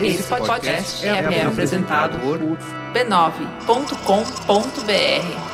Esse podcast é, é apresentado por b9.com.br.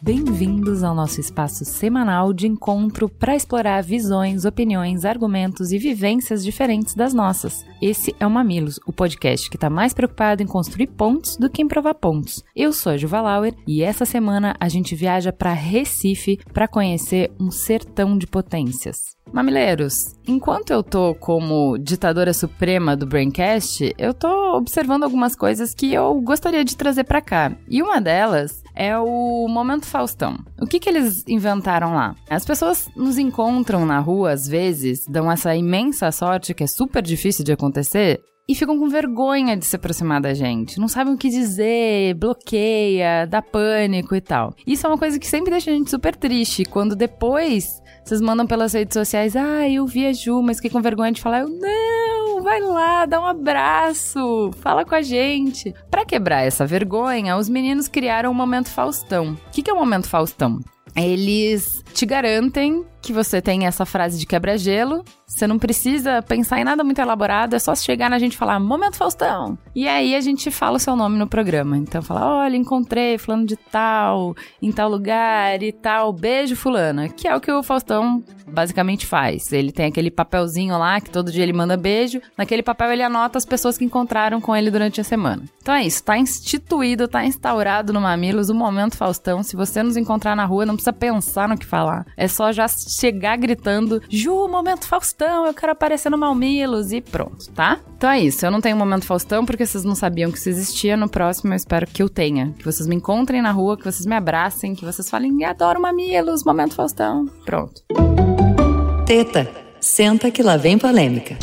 Bem-vindos ao nosso espaço semanal de encontro para explorar visões, opiniões, argumentos e vivências diferentes das nossas. Esse é o Mamilos, o podcast que está mais preocupado em construir pontos do que em provar pontos. Eu sou a Juva Lauer e essa semana a gente viaja para Recife para conhecer um sertão de potências. Mamileiros, enquanto eu tô como ditadora suprema do Braincast, eu tô observando algumas coisas que eu gostaria de trazer para cá. E uma delas é o Momento Faustão. O que que eles inventaram lá? As pessoas nos encontram na rua às vezes, dão essa imensa sorte que é super difícil de acontecer, e ficam com vergonha de se aproximar da gente. Não sabem o que dizer, bloqueia, dá pânico e tal. Isso é uma coisa que sempre deixa a gente super triste. Quando depois vocês mandam pelas redes sociais, ah, eu vi a Ju, mas fiquei com vergonha de falar. Eu, não, vai lá, dá um abraço, fala com a gente. Para quebrar essa vergonha, os meninos criaram o Momento Faustão. O que, que é o Momento Faustão? Eles te garantem que você tem essa frase de quebra-gelo. Você não precisa pensar em nada muito elaborado, é só chegar na gente e falar Momento Faustão. E aí a gente fala o seu nome no programa. Então fala: olha, encontrei fulano de tal, em tal lugar e tal, beijo fulana. Que é o que o Faustão basicamente faz. Ele tem aquele papelzinho lá que todo dia ele manda beijo. Naquele papel ele anota as pessoas que encontraram com ele durante a semana. Então é isso, tá instituído, tá instaurado no Mamilos o Momento Faustão. Se você nos encontrar na rua, não precisa pensar no que falar. É só já chegar gritando: Ju, momento Faustão, eu quero aparecer no Malmilos e pronto, tá? Então é isso. Eu não tenho momento Faustão porque vocês não sabiam que isso existia. No próximo eu espero que eu tenha. Que vocês me encontrem na rua, que vocês me abracem, que vocês falem: adoro Mamilos, momento Faustão. Pronto. Teta, senta que lá vem polêmica.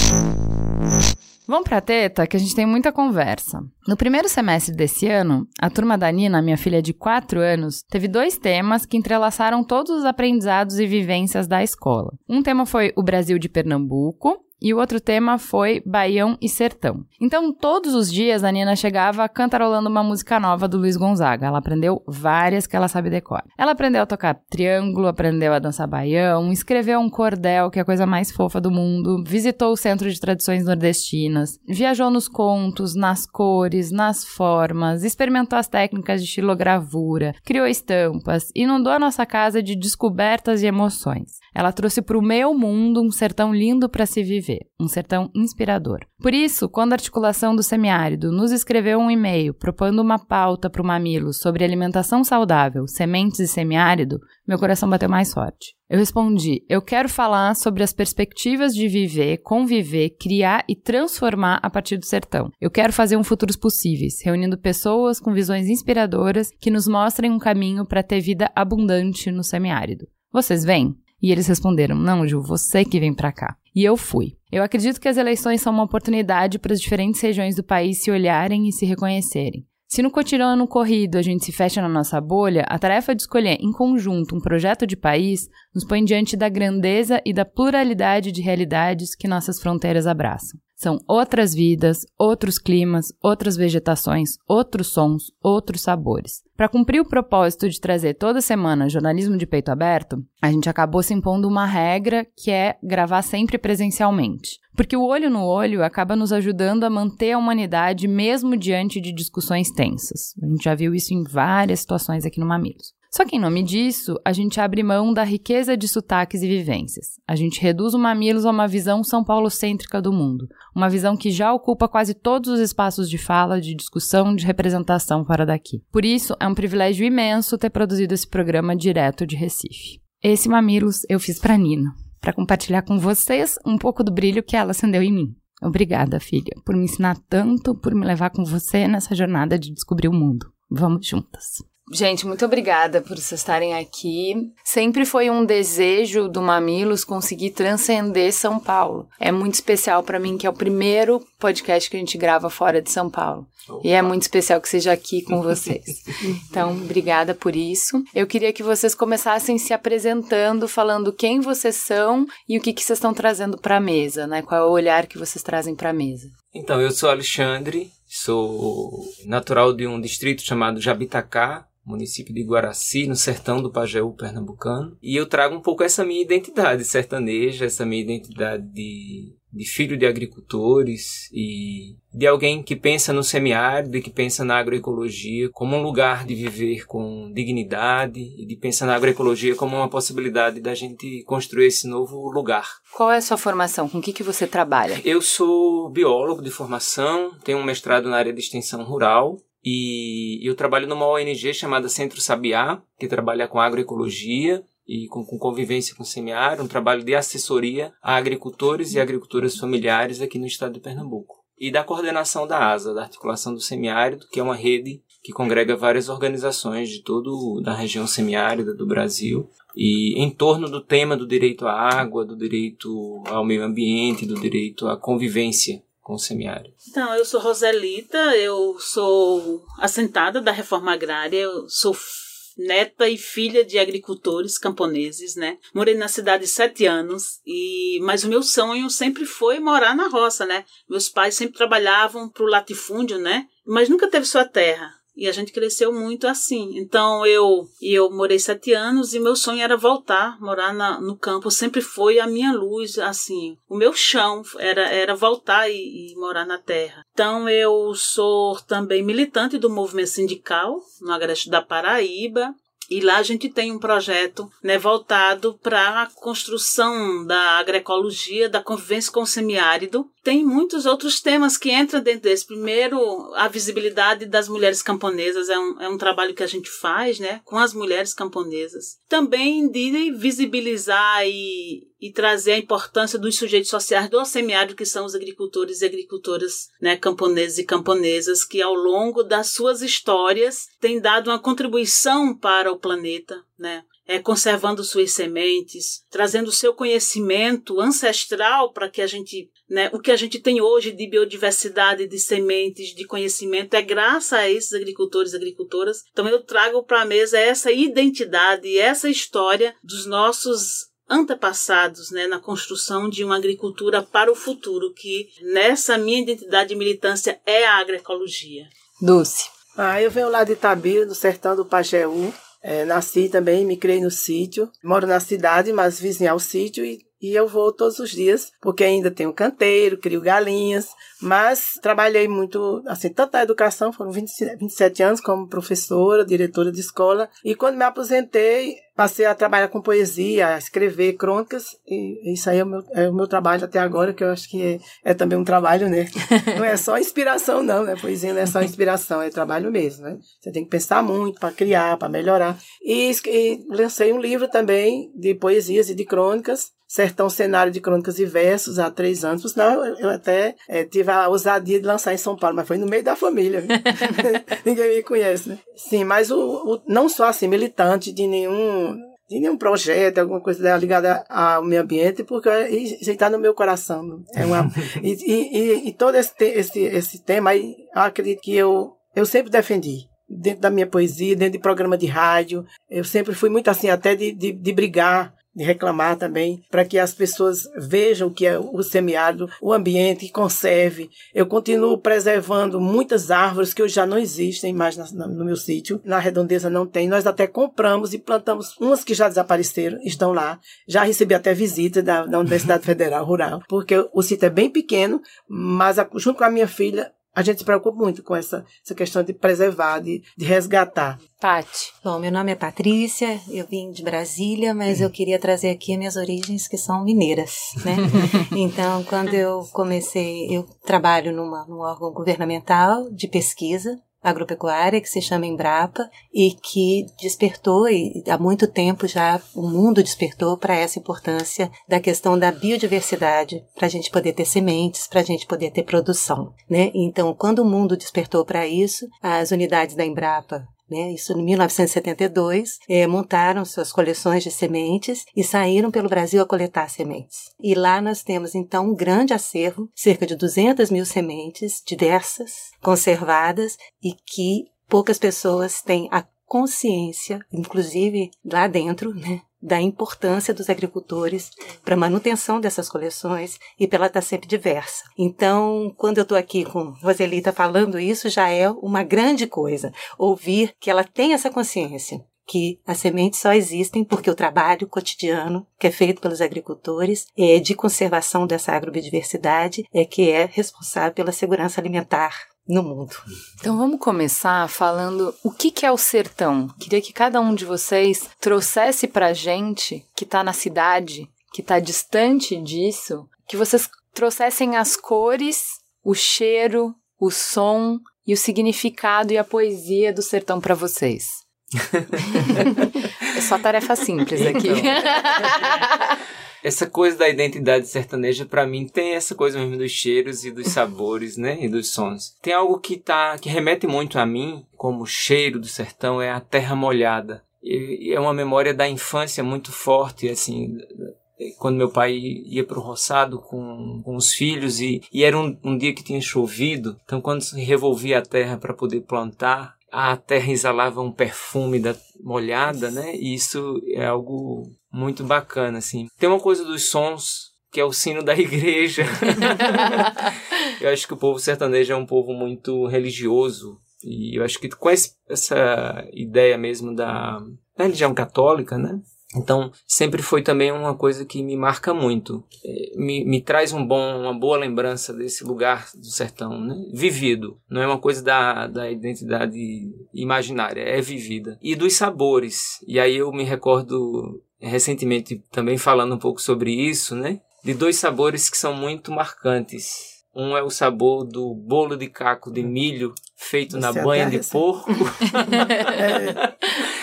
Vamos pra teta, que a gente tem muita conversa. No primeiro semestre desse ano, a turma da Nina, minha filha de 4 anos, teve dois temas que entrelaçaram todos os aprendizados e vivências da escola. Um tema foi o Brasil de Pernambuco, e o outro tema foi Baião e Sertão. Então, todos os dias a Nina chegava cantarolando uma música nova do Luiz Gonzaga. Ela aprendeu várias que ela sabe decorar. Ela aprendeu a tocar triângulo, aprendeu a dançar baião, escreveu um cordel, que é a coisa mais fofa do mundo, visitou o Centro de Tradições Nordestinas, viajou nos contos, nas cores, nas formas, experimentou as técnicas de estilogravura, criou estampas, inundou a nossa casa de descobertas e emoções. Ela trouxe para o meu mundo um sertão lindo para se viver, um sertão inspirador. Por isso, quando a articulação do semiárido nos escreveu um e-mail propondo uma pauta para o Mamilo sobre alimentação saudável, sementes e semiárido, meu coração bateu mais forte. Eu respondi: eu quero falar sobre as perspectivas de viver, conviver, criar e transformar a partir do sertão. Eu quero fazer um futuros possíveis, reunindo pessoas com visões inspiradoras que nos mostrem um caminho para ter vida abundante no semiárido. Vocês vêm? E eles responderam: Não, Ju, você que vem para cá. E eu fui. Eu acredito que as eleições são uma oportunidade para as diferentes regiões do país se olharem e se reconhecerem. Se no cotidiano corrido a gente se fecha na nossa bolha, a tarefa de escolher em conjunto um projeto de país nos põe diante da grandeza e da pluralidade de realidades que nossas fronteiras abraçam. São outras vidas, outros climas, outras vegetações, outros sons, outros sabores. Para cumprir o propósito de trazer toda semana jornalismo de peito aberto, a gente acabou se impondo uma regra que é gravar sempre presencialmente. Porque o olho no olho acaba nos ajudando a manter a humanidade mesmo diante de discussões tensas. A gente já viu isso em várias situações aqui no Mamilos. Só que em nome disso, a gente abre mão da riqueza de sotaques e vivências. A gente reduz o Mamilos a uma visão São Paulo-cêntrica do mundo, uma visão que já ocupa quase todos os espaços de fala, de discussão, de representação fora daqui. Por isso, é um privilégio imenso ter produzido esse programa direto de Recife. Esse Mamilos eu fiz para Nina, para compartilhar com vocês um pouco do brilho que ela acendeu em mim. Obrigada, filha, por me ensinar tanto, por me levar com você nessa jornada de descobrir o mundo. Vamos juntas. Gente, muito obrigada por vocês estarem aqui. Sempre foi um desejo do Mamilos conseguir transcender São Paulo. É muito especial para mim que é o primeiro podcast que a gente grava fora de São Paulo. Opa. E é muito especial que seja aqui com vocês. então, obrigada por isso. Eu queria que vocês começassem se apresentando, falando quem vocês são e o que, que vocês estão trazendo para a mesa, né? Qual é o olhar que vocês trazem para a mesa. Então, eu sou Alexandre, sou natural de um distrito chamado Jabitacá, município de Guaraci, no sertão do Pajeú pernambucano. E eu trago um pouco essa minha identidade sertaneja, essa minha identidade de, de filho de agricultores e de alguém que pensa no semiárido e que pensa na agroecologia como um lugar de viver com dignidade e de pensar na agroecologia como uma possibilidade da gente construir esse novo lugar. Qual é a sua formação? Com o que, que você trabalha? Eu sou biólogo de formação, tenho um mestrado na área de extensão rural e eu trabalho numa ONG chamada Centro Sabiá, que trabalha com agroecologia e com, com convivência com o semiárido, um trabalho de assessoria a agricultores e agricultoras familiares aqui no estado de Pernambuco. E da coordenação da ASA, da Articulação do Semiárido, que é uma rede que congrega várias organizações de todo da região semiárida do Brasil e em torno do tema do direito à água, do direito ao meio ambiente, do direito à convivência com o semiárido? Então, eu sou Roselita, eu sou assentada da reforma agrária, eu sou neta e filha de agricultores camponeses, né? Morei na cidade sete anos e mas o meu sonho sempre foi morar na roça, né? Meus pais sempre trabalhavam para o latifúndio, né? Mas nunca teve sua terra. E a gente cresceu muito assim. Então eu eu morei sete anos e meu sonho era voltar, morar na, no campo. Sempre foi a minha luz, assim. O meu chão era, era voltar e, e morar na terra. Então eu sou também militante do movimento sindical no Agreste da Paraíba. E lá a gente tem um projeto né, voltado para a construção da agroecologia, da convivência com o semiárido. Tem muitos outros temas que entram dentro desse. Primeiro, a visibilidade das mulheres camponesas é um, é um trabalho que a gente faz né, com as mulheres camponesas. Também de visibilizar e, e trazer a importância dos sujeitos sociais do semiárido, que são os agricultores e agricultoras né, camponeses e camponesas, que ao longo das suas histórias têm dado uma contribuição para o planeta, né? É, conservando suas sementes, trazendo seu conhecimento ancestral para que a gente, né, o que a gente tem hoje de biodiversidade, de sementes, de conhecimento, é graças a esses agricultores e agricultoras. Então eu trago para a mesa essa identidade, essa história dos nossos antepassados né, na construção de uma agricultura para o futuro, que nessa minha identidade de militância é a agroecologia. Dulce. Ah, eu venho lá de Itabira, do sertão do Pajeú. É, nasci também, me criei no sítio. Moro na cidade, mas vizinho ao sítio e e eu vou todos os dias, porque ainda tenho canteiro, crio galinhas, mas trabalhei muito, assim, tanto na educação, foram 20, 27 anos como professora, diretora de escola, e quando me aposentei, passei a trabalhar com poesia, a escrever crônicas, e isso aí é o meu, é o meu trabalho até agora, que eu acho que é, é também um trabalho, né? Não é só inspiração, não, né? Poesia não é só inspiração, é trabalho mesmo, né? Você tem que pensar muito para criar, para melhorar. E, e lancei um livro também de poesias e de crônicas, Sertão Cenário de Crônicas e Versos há três anos. Por sinal, eu até é, tive a ousadia de lançar em São Paulo, mas foi no meio da família. Ninguém me conhece, né? Sim, mas o, o, não sou assim militante de nenhum de nenhum projeto, alguma coisa ligada ao meio ambiente, porque isso está no meu coração. É uma, e, e, e, todo esse, esse, esse tema aí, eu acredito que eu, eu sempre defendi dentro da minha poesia, dentro de programa de rádio. Eu sempre fui muito assim, até de, de, de brigar reclamar também, para que as pessoas vejam que é o semiárido, o ambiente, conserve. Eu continuo preservando muitas árvores que hoje já não existem mais no meu sítio. Na redondeza não tem. Nós até compramos e plantamos umas que já desapareceram, estão lá. Já recebi até visita da, da Universidade Federal Rural, porque o sítio é bem pequeno, mas a, junto com a minha filha, a gente se preocupa muito com essa, essa questão de preservar, de, de resgatar. Pati. Bom, meu nome é Patrícia, eu vim de Brasília, mas eu queria trazer aqui minhas origens que são mineiras, né? então, quando eu comecei, eu trabalho numa, num órgão governamental de pesquisa, agropecuária que se chama Embrapa e que despertou e há muito tempo já o mundo despertou para essa importância da questão da biodiversidade para a gente poder ter sementes, para a gente poder ter produção, né? Então, quando o mundo despertou para isso, as unidades da Embrapa né, isso em 1972, é, montaram suas coleções de sementes e saíram pelo Brasil a coletar sementes. E lá nós temos então um grande acervo, cerca de 200 mil sementes diversas, conservadas e que poucas pessoas têm a consciência, inclusive lá dentro, né, da importância dos agricultores para a manutenção dessas coleções e pela estar sempre diversa. Então, quando eu estou aqui com Roselita falando isso, já é uma grande coisa ouvir que ela tem essa consciência que as sementes só existem porque o trabalho cotidiano que é feito pelos agricultores é de conservação dessa agrobiodiversidade é que é responsável pela segurança alimentar no mundo. Então vamos começar falando o que, que é o sertão. Queria que cada um de vocês trouxesse pra gente que tá na cidade, que tá distante disso, que vocês trouxessem as cores, o cheiro, o som e o significado e a poesia do sertão para vocês. é só tarefa simples aqui. Então, essa coisa da identidade sertaneja para mim tem essa coisa mesmo dos cheiros e dos sabores, né, e dos sons. Tem algo que tá que remete muito a mim, como cheiro do sertão é a terra molhada. E é uma memória da infância muito forte, assim, quando meu pai ia para o roçado com, com os filhos e, e era um, um dia que tinha chovido, então quando se revolvia a terra para poder plantar, a terra exalava um perfume da molhada, né? E isso é algo muito bacana, assim. Tem uma coisa dos sons que é o sino da igreja. eu acho que o povo sertanejo é um povo muito religioso e eu acho que com essa ideia mesmo da, da religião católica, né? Então, sempre foi também uma coisa que me marca muito. É, me, me traz um bom, uma boa lembrança desse lugar do sertão, né? Vivido. Não é uma coisa da, da identidade imaginária, é vivida. E dos sabores. E aí eu me recordo recentemente também falando um pouco sobre isso, né? De dois sabores que são muito marcantes. Um é o sabor do bolo de caco de milho feito Você na banha de porco. é.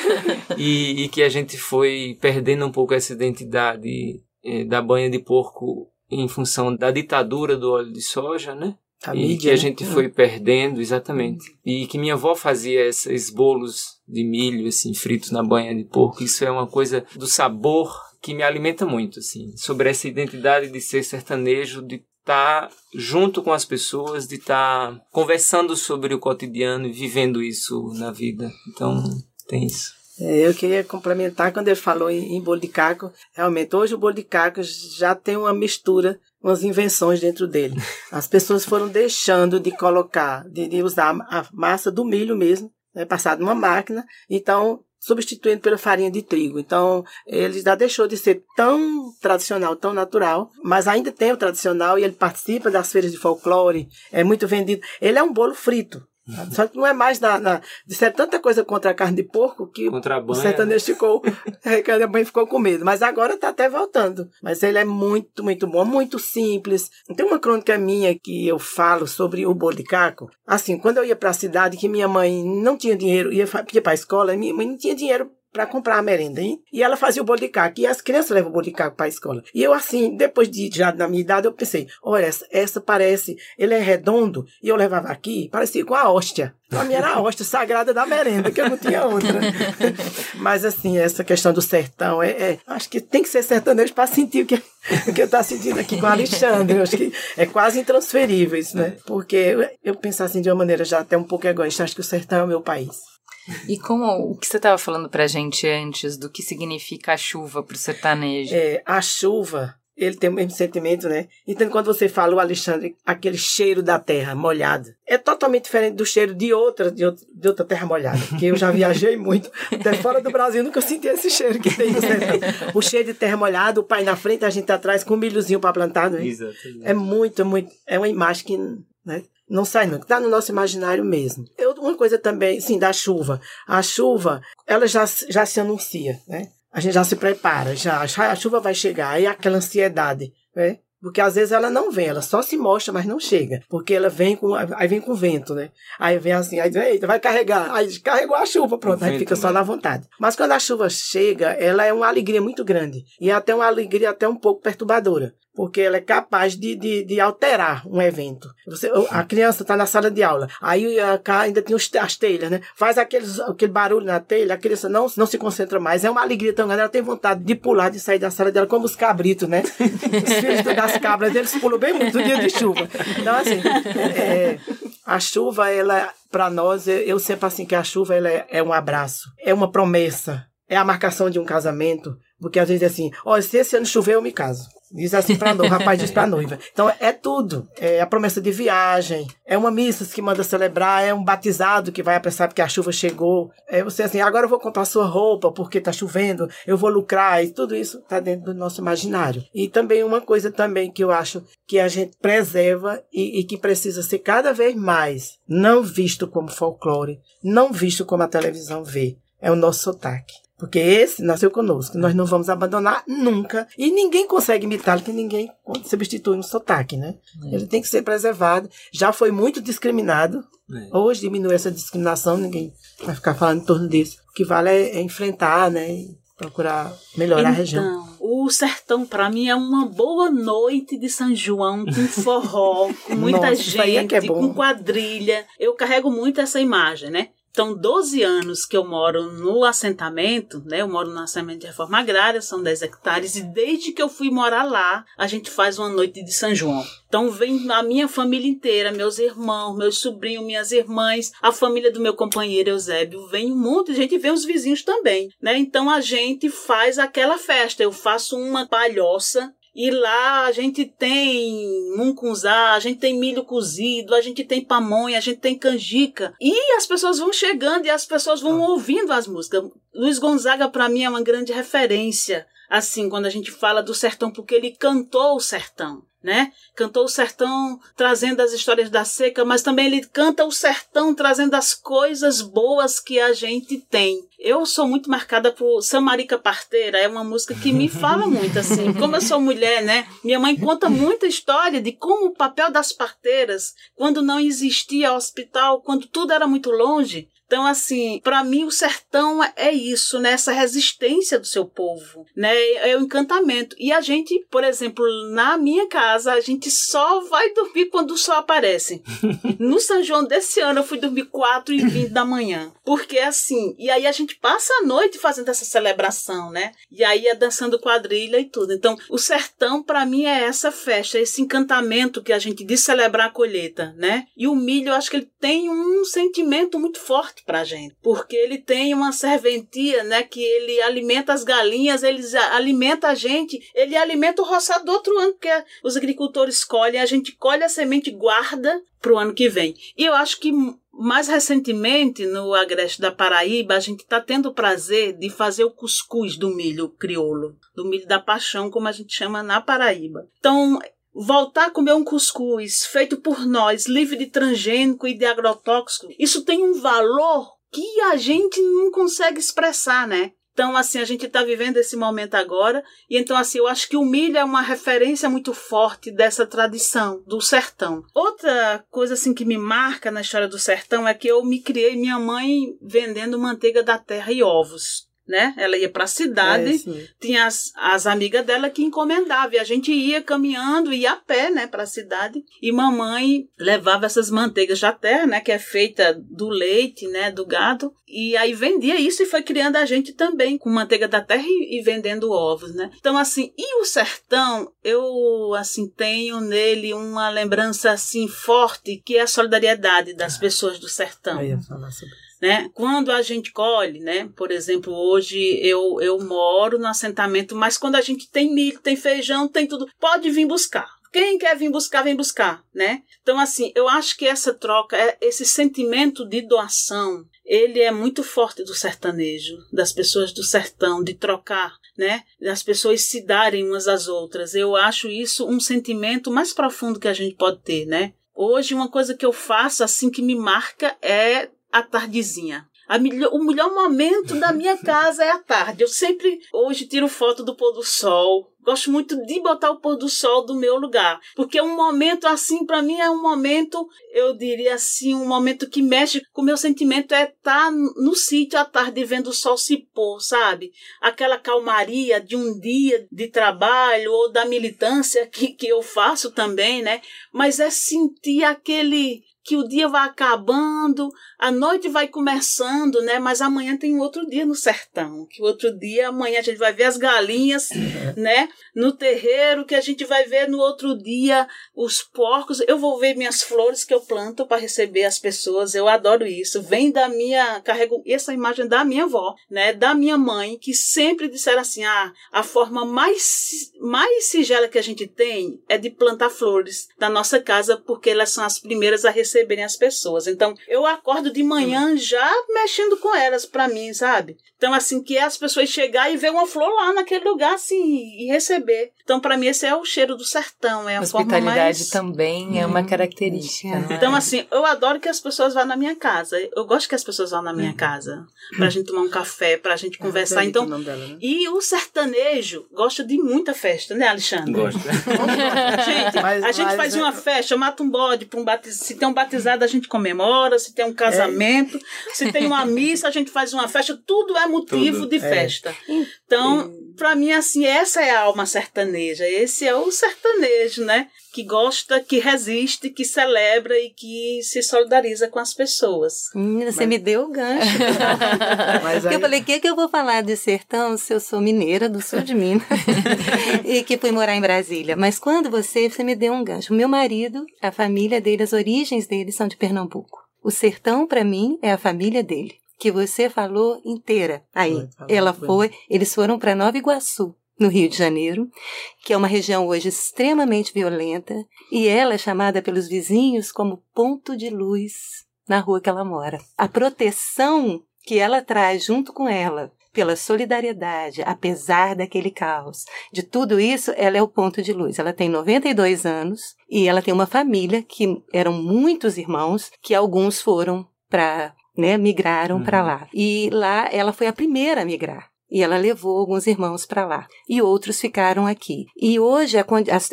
e, e, que a gente foi perdendo um pouco essa identidade eh, da banha de porco em função da ditadura do óleo de soja, né? A e mídia, que a né? gente foi perdendo, exatamente. E que minha avó fazia esses bolos de milho, assim, fritos na banha de porco. Isso é uma coisa do sabor que me alimenta muito, assim. Sobre essa identidade de ser sertanejo, de estar tá junto com as pessoas, de estar tá conversando sobre o cotidiano e vivendo isso na vida. Então, tem isso. É, eu queria complementar quando ele falou em, em bolo de caco. Realmente, hoje o bolo de caco já tem uma mistura, umas invenções dentro dele. As pessoas foram deixando de colocar, de, de usar a massa do milho mesmo, né, passado numa máquina. Então, substituindo pela farinha de trigo. Então, ele já deixou de ser tão tradicional, tão natural, mas ainda tem o tradicional e ele participa das feiras de folclore, é muito vendido. Ele é um bolo frito. Só que não é mais na, na. Disseram tanta coisa contra a carne de porco que contra a banha, o sertanejo né? ficou. a mãe ficou com medo. Mas agora está até voltando. Mas ele é muito, muito bom, muito simples. Tem uma crônica minha que eu falo sobre o bolo de caco. Assim, quando eu ia para a cidade, que minha mãe não tinha dinheiro, ia, ia para a escola, minha mãe não tinha dinheiro para comprar a merenda, hein? E ela fazia o bolo de caco, e as crianças levam o bolo de caco para a escola. E eu, assim, depois de já na minha idade, eu pensei, olha, essa, essa parece, ele é redondo, e eu levava aqui, parecia com a hóstia. Para mim era a hóstia sagrada da merenda, que eu não tinha outra. Mas, assim, essa questão do sertão, é, é acho que tem que ser sertanejo para sentir o que, o que eu estou sentindo aqui com o Alexandre. Eu acho que é quase intransferível isso, né? Porque eu, eu assim de uma maneira já até um pouco egoísta, acho que o sertão é o meu país. E como o que você estava falando pra gente antes do que significa a chuva pro sertanejo? É, a chuva, ele tem o mesmo sentimento, né? Então, quando você fala, o Alexandre, aquele cheiro da terra molhada, é totalmente diferente do cheiro de outra, de outra, de outra terra molhada. Que eu já viajei muito, até fora do Brasil, nunca senti esse cheiro que tem no sertão. O cheiro de terra molhada, o pai na frente, a gente atrás com um milhozinho para plantar, né? Exatamente. É muito, muito. É uma imagem que. Né? Não sai não, está no nosso imaginário mesmo. Eu, uma coisa também, sim, da chuva. A chuva, ela já, já se anuncia, né? A gente já se prepara, já a chuva vai chegar, aí aquela ansiedade, né? Porque às vezes ela não vem, ela só se mostra, mas não chega. Porque ela vem com. Aí vem com vento, né? Aí vem assim, aí eita, vai carregar. Aí carregou a chuva, pronto, aí fica só né? na vontade. Mas quando a chuva chega, ela é uma alegria muito grande. E é até uma alegria até um pouco perturbadora porque ela é capaz de, de, de alterar um evento. Você, a criança está na sala de aula, aí ainda tem os, as telhas, né? Faz aqueles, aquele barulho na telha, a criança não, não se concentra mais. É uma alegria tão grande, ela tem vontade de pular, de sair da sala dela, como os cabritos, né? Os filhos das cabras, eles pulam bem muito no dia de chuva. Então, assim, é, a chuva, ela, para nós, eu sempre assim que a chuva ela é, é um abraço, é uma promessa, é a marcação de um casamento, Porque às vezes é assim, olha, se esse ano chover, eu me caso. Diz assim pra noiva, o rapaz diz pra noiva. Então é tudo. É a promessa de viagem, é uma missa que manda celebrar, é um batizado que vai apressar porque a chuva chegou. É você assim, agora eu vou comprar sua roupa porque tá chovendo, eu vou lucrar, e tudo isso tá dentro do nosso imaginário. E também uma coisa também que eu acho que a gente preserva e, e que precisa ser cada vez mais não visto como folclore, não visto como a televisão vê, é o nosso sotaque. Porque esse nasceu conosco. Nós não vamos abandonar nunca. E ninguém consegue imitá-lo, que ninguém substitui um sotaque, né? É. Ele tem que ser preservado. Já foi muito discriminado. É. Hoje diminui essa discriminação, ninguém vai ficar falando em torno disso. O que vale é, é enfrentar, né? E procurar melhorar então, a região. O sertão, para mim, é uma boa noite de São João, com forró, com muita Nossa, gente, é é com quadrilha. Eu carrego muito essa imagem, né? Então, 12 anos que eu moro no assentamento, né? Eu moro no assentamento de reforma agrária, são 10 hectares, e desde que eu fui morar lá, a gente faz uma noite de São João. Então, vem a minha família inteira, meus irmãos, meus sobrinhos, minhas irmãs, a família do meu companheiro Eusébio, vem um monte de gente, vem os vizinhos também, né? Então, a gente faz aquela festa. Eu faço uma palhoça e lá a gente tem muncunzá, a gente tem milho cozido, a gente tem pamonha, a gente tem canjica. E as pessoas vão chegando e as pessoas vão ah. ouvindo as músicas. Luiz Gonzaga, para mim, é uma grande referência. Assim, quando a gente fala do sertão, porque ele cantou o sertão né? Cantou o sertão trazendo as histórias da seca, mas também ele canta o sertão trazendo as coisas boas que a gente tem. Eu sou muito marcada por Samarica Parteira, é uma música que me fala muito assim. Como eu sou mulher, né? Minha mãe conta muita história de como o papel das parteiras, quando não existia hospital, quando tudo era muito longe, então, assim, para mim o sertão é isso, né? Essa resistência do seu povo, né? É o encantamento. E a gente, por exemplo, na minha casa, a gente só vai dormir quando o sol aparece. no São João desse ano, eu fui dormir 4 e 20 da manhã. Porque assim, e aí a gente passa a noite fazendo essa celebração, né? E aí é dançando quadrilha e tudo. Então, o sertão, para mim, é essa festa, esse encantamento que a gente diz celebrar a colheita, né? E o milho, eu acho que ele tem um sentimento muito forte para a gente, porque ele tem uma serventia, né, que ele alimenta as galinhas, ele alimenta a gente, ele alimenta o roçado do outro ano, porque os agricultores colhem, a gente colhe a semente e guarda para o ano que vem. E eu acho que mais recentemente, no Agreste da Paraíba, a gente está tendo o prazer de fazer o cuscuz do milho crioulo, do milho da paixão, como a gente chama na Paraíba. Então, Voltar a comer um cuscuz feito por nós, livre de transgênico e de agrotóxico, isso tem um valor que a gente não consegue expressar, né? Então, assim, a gente está vivendo esse momento agora, e então, assim, eu acho que o milho é uma referência muito forte dessa tradição do sertão. Outra coisa, assim, que me marca na história do sertão é que eu me criei minha mãe vendendo manteiga da terra e ovos né? Ela ia para a cidade, é, tinha as, as amigas dela que encomendavam, e a gente ia caminhando, ia a pé, né, para a cidade, e mamãe levava essas manteigas da terra, né, que é feita do leite, né, do gado, e aí vendia isso e foi criando a gente também com manteiga da terra e, e vendendo ovos, né? Então assim, e o sertão, eu assim tenho nele uma lembrança assim forte que é a solidariedade das ah. pessoas do sertão. Eu ia falar sobre isso né? Quando a gente colhe, né? Por exemplo, hoje eu, eu moro no assentamento, mas quando a gente tem milho, tem feijão, tem tudo, pode vir buscar. Quem quer vir buscar, vem buscar, né? Então, assim, eu acho que essa troca, é, esse sentimento de doação, ele é muito forte do sertanejo, das pessoas do sertão, de trocar, né? Das pessoas se darem umas às outras. Eu acho isso um sentimento mais profundo que a gente pode ter, né? Hoje, uma coisa que eu faço, assim, que me marca é a tardezinha. Melhor, o melhor momento da minha casa é a tarde. Eu sempre hoje tiro foto do pôr do sol. Gosto muito de botar o pôr do sol do meu lugar, porque é um momento assim para mim é um momento, eu diria assim, um momento que mexe com o meu sentimento é estar tá no sítio à tarde vendo o sol se pôr, sabe? Aquela calmaria de um dia de trabalho ou da militância que, que eu faço também, né? Mas é sentir aquele que o dia vai acabando, a noite vai começando, né? Mas amanhã tem um outro dia no sertão. Que outro dia, amanhã a gente vai ver as galinhas, né? No terreiro, que a gente vai ver no outro dia os porcos. Eu vou ver minhas flores que eu planto para receber as pessoas. Eu adoro isso. Vem da minha. Carrego essa imagem da minha avó, né? Da minha mãe, que sempre disseram assim: ah, a forma mais, mais singela que a gente tem é de plantar flores na nossa casa, porque elas são as primeiras a receberem as pessoas. Então, eu acordo de manhã já mexendo com elas para mim, sabe? Então, assim, que é as pessoas chegar e ver uma flor lá naquele lugar, assim, e receber. Então, para mim, esse é o cheiro do sertão. É a Hospitalidade forma mais... também é uma característica. né? Então, assim, eu adoro que as pessoas vá na minha casa. Eu gosto que as pessoas vão na minha casa. Pra gente tomar um café, pra gente conversar. Então, dela, né? e o sertanejo gosta de muita festa, né, Alexandre? Gosto. Gente, Mas- a gente mas faz é- uma festa, mata um bode para um batizado. Se tem um batizado, a gente comemora. Se tem um casamento, se tem uma missa, a gente faz uma festa. Tudo é motivo Tudo. de festa. Então, para mim, assim, essa é a alma sertaneja. Esse é o sertanejo, né? Que gosta, que resiste, que celebra e que se solidariza com as pessoas. Menina, você me deu o gancho. Mas aí, eu falei, o que, que eu vou falar de sertão se eu sou mineira do sul de Minas e que fui morar em Brasília? Mas quando você, você me deu um gancho. Meu marido, a família dele, as origens dele são de Pernambuco. O sertão, para mim, é a família dele. Que você falou inteira. Aí, falou, ela foi. foi, eles foram para Nova Iguaçu, no Rio de Janeiro, que é uma região hoje extremamente violenta, e ela é chamada pelos vizinhos como ponto de luz na rua que ela mora. A proteção que ela traz junto com ela, pela solidariedade, apesar daquele caos, de tudo isso, ela é o ponto de luz. Ela tem 92 anos e ela tem uma família que eram muitos irmãos, que alguns foram para, né, migraram Uhum. para lá. E lá ela foi a primeira a migrar. E ela levou alguns irmãos para lá. E outros ficaram aqui. E hoje a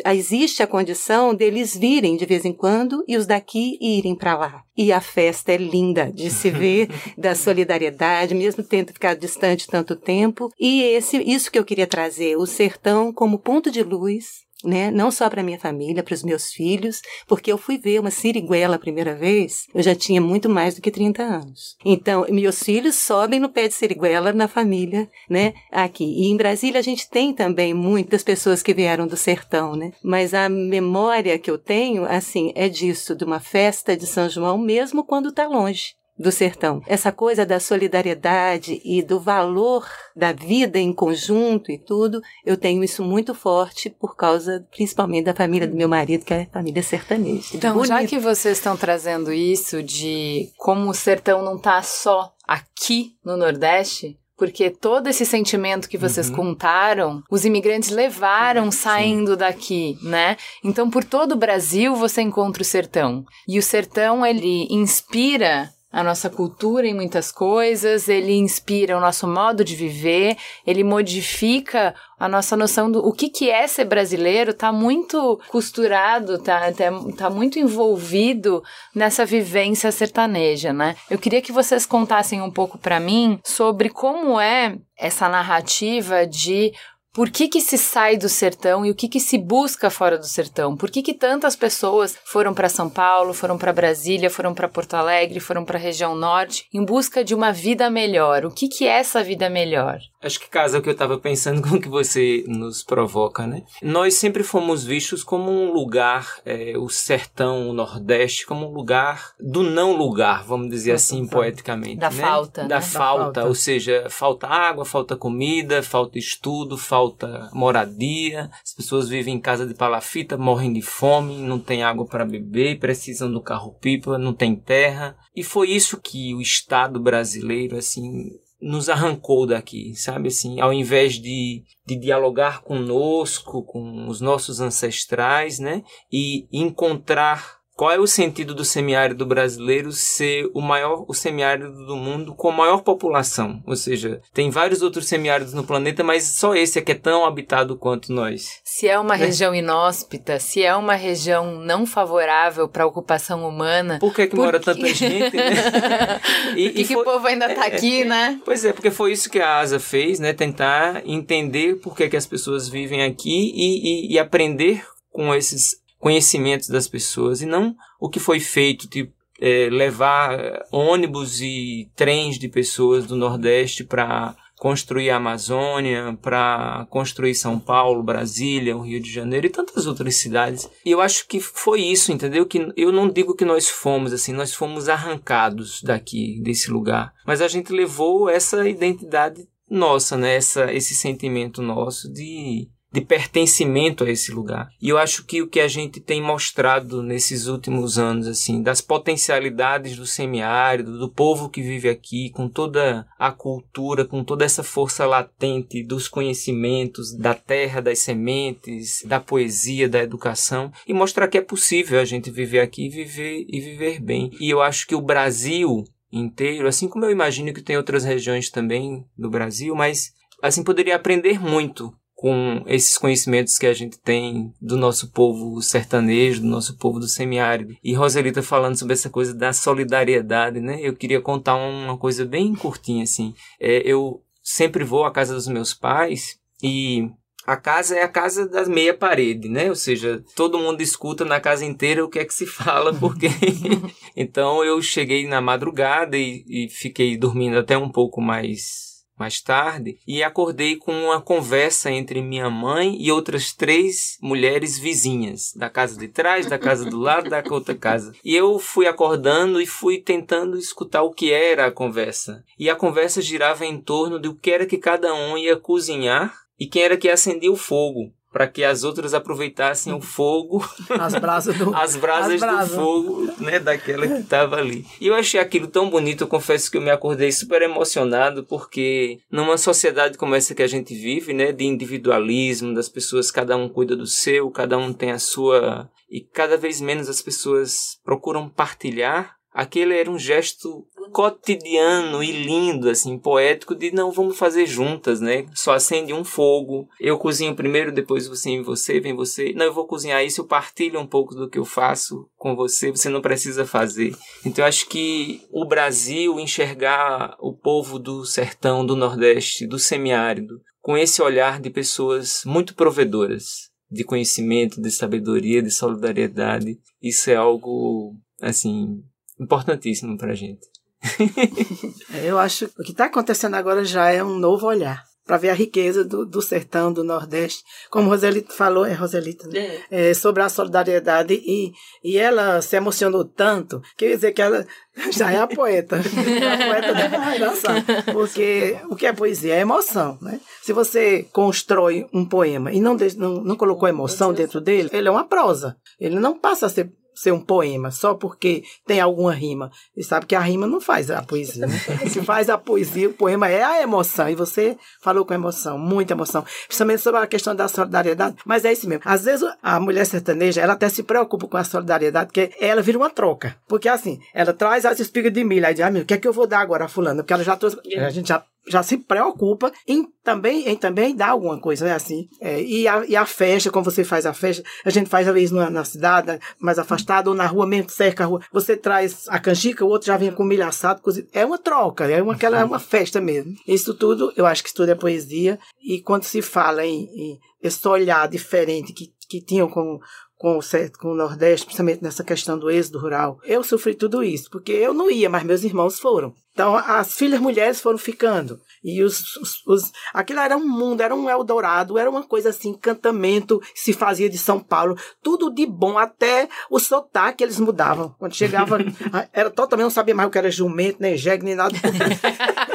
a- existe a condição deles virem de vez em quando e os daqui irem para lá. E a festa é linda de se ver, da solidariedade, mesmo tendo ficado distante tanto tempo. E esse, isso que eu queria trazer, o sertão como ponto de luz né? Não só para minha família, para os meus filhos, porque eu fui ver uma siriguela a primeira vez, eu já tinha muito mais do que 30 anos. Então, meus filhos sobem no pé de siriguela na família, né? Aqui. E em Brasília a gente tem também muitas pessoas que vieram do sertão, né? Mas a memória que eu tenho, assim, é disso, de uma festa de São João, mesmo quando está longe do sertão. Essa coisa da solidariedade e do valor da vida em conjunto e tudo, eu tenho isso muito forte por causa, principalmente, da família do meu marido, que é a família sertaneja. Então, já Bonito. que vocês estão trazendo isso de como o sertão não tá só aqui no Nordeste, porque todo esse sentimento que vocês Uhum. contaram, os imigrantes levaram saindo daqui, né? Então, por todo o Brasil você encontra o sertão. E o sertão, ele inspira a nossa cultura em muitas coisas, ele inspira o nosso modo de viver, ele modifica a nossa noção do o que, que é ser brasileiro, tá muito costurado, tá, tá, tá muito envolvido nessa vivência sertaneja, né? Eu queria que vocês contassem um pouco para mim sobre como é essa narrativa de por que, que se sai do sertão e o que, que se busca fora do sertão? Por que, que tantas pessoas foram para São Paulo, foram para Brasília, foram para Porto Alegre, foram para a região norte em busca de uma vida melhor? O que, que é essa vida melhor? Acho que casa o que eu estava pensando com o que você nos provoca, né? Nós sempre fomos vistos como um lugar, é, o sertão, o Nordeste, como um lugar do não lugar, vamos dizer assim, poeticamente. Da né? falta, Da né? falta, falta. ou seja, falta água, falta comida, falta estudo, falta moradia. As pessoas vivem em casa de palafita, morrem de fome, não tem água para beber, precisam do carro-pipa, não tem terra. E foi isso que o Estado brasileiro, assim, nos arrancou daqui, sabe assim, ao invés de, de dialogar conosco, com os nossos ancestrais, né, e encontrar qual é o sentido do semiárido brasileiro ser o maior, o semiárido do mundo com maior população, ou seja, tem vários outros semiáridos no planeta, mas só esse é que é tão habitado quanto nós. Se é uma região inóspita, se é uma região não favorável para a ocupação humana, Por que, que Por mora quê? tanta gente, né? E- por que, que o povo ainda tá aqui, né? Pois é, porque foi isso que a ASA fez, né? Tentar entender por que, que as pessoas vivem aqui e, e- e aprender com esses conhecimentos das pessoas e não o que foi feito, tipo, é, levar ônibus e trens de pessoas do Nordeste para construir a Amazônia, para construir São Paulo, Brasília, o Rio de Janeiro e tantas outras cidades. E eu acho que foi isso, entendeu? Que eu não digo que nós fomos assim, nós fomos arrancados daqui desse lugar, mas a gente levou essa identidade nossa, né? Essa, esse sentimento nosso de de pertencimento a esse lugar. E eu acho que o que a gente tem mostrado nesses últimos anos, assim, das potencialidades do semiárido, do povo que vive aqui, com toda a cultura, com toda essa força latente dos conhecimentos, da terra, das sementes, da poesia, da educação, e mostrar que é possível a gente viver aqui e viver, e viver bem. E eu acho que o Brasil inteiro, assim como eu imagino que tem outras regiões também do Brasil, mas assim poderia aprender muito com esses conhecimentos que a gente tem do nosso povo sertanejo, do nosso povo do semiárido. E Roselita falando sobre essa coisa da solidariedade, né? Eu queria contar uma coisa bem curtinha, assim. É, eu sempre vou à casa dos meus pais e a casa é a casa das meia parede, né? Ou seja, todo mundo escuta na casa inteira o que é que se fala, porque então eu cheguei na madrugada e, e fiquei dormindo até um pouco mais mais tarde e acordei com uma conversa entre minha mãe e outras três mulheres vizinhas, da casa de trás, da casa do lado, da outra casa. E eu fui acordando e fui tentando escutar o que era a conversa. E a conversa girava em torno do que era que cada um ia cozinhar e quem era que acendia o fogo para que as outras aproveitassem o fogo, as brasas do, as brasas, as brasas. do fogo, né, daquela que estava ali. E eu achei aquilo tão bonito, eu confesso que eu me acordei super emocionado, porque numa sociedade como essa que a gente vive, né, de individualismo, das pessoas, cada um cuida do seu, cada um tem a sua. E cada vez menos as pessoas procuram partilhar aquele era um gesto cotidiano e lindo, assim, poético de não vamos fazer juntas, né? Só acende um fogo. Eu cozinho primeiro, depois você vem você, vem você. Não, eu vou cozinhar isso, eu partilho um pouco do que eu faço com você, você não precisa fazer. Então eu acho que o Brasil enxergar o povo do sertão, do Nordeste, do semiárido, com esse olhar de pessoas muito provedoras de conhecimento, de sabedoria, de solidariedade, isso é algo assim importantíssimo para a gente. Eu acho que o que está acontecendo agora já é um novo olhar para ver a riqueza do, do, sertão, do Nordeste. Como Roselita falou, é Roselita, né? é. É, sobre a solidariedade e, e ela se emocionou tanto, quer dizer que ela já é a poeta, a poeta da geração. Porque o que é poesia? É emoção, né? Se você constrói um poema e não, não, não colocou emoção dentro dele, ele é uma prosa. Ele não passa a ser ser um poema só porque tem alguma rima. E sabe que a rima não faz a poesia, né? Se faz a poesia, o poema é a emoção. E você falou com emoção, muita emoção. Principalmente sobre a questão da solidariedade. Mas é isso mesmo. Às vezes a mulher sertaneja, ela até se preocupa com a solidariedade, porque ela vira uma troca. Porque assim, ela traz as espigas de milho. Aí diz, ah, meu, o que é que eu vou dar agora a fulana? Porque ela já trouxe. A gente já já se preocupa em também, em também dar alguma coisa, né? Assim, é, e, a, e a festa, como você faz a festa, a gente faz às vezes na, na cidade, mais afastada, ou na rua mesmo, cerca a rua. Você traz a canjica, o outro já vem com milho assado, cozido. É uma troca, é uma, aquela, é uma festa mesmo. Isso tudo, eu acho que isso tudo é poesia. E quando se fala em, em esse olhar diferente que, que tinham com, com o, com o Nordeste, principalmente nessa questão do êxodo rural. Eu sofri tudo isso, porque eu não ia, mas meus irmãos foram. Então, as filhas mulheres foram ficando. E os, os, os, aquilo era um mundo, era um Eldorado, era uma coisa assim, encantamento se fazia de São Paulo, tudo de bom, até o sotaque eles mudavam. Quando chegava, era totalmente, não sabia mais o que era jumento, nem jegue, nem nada.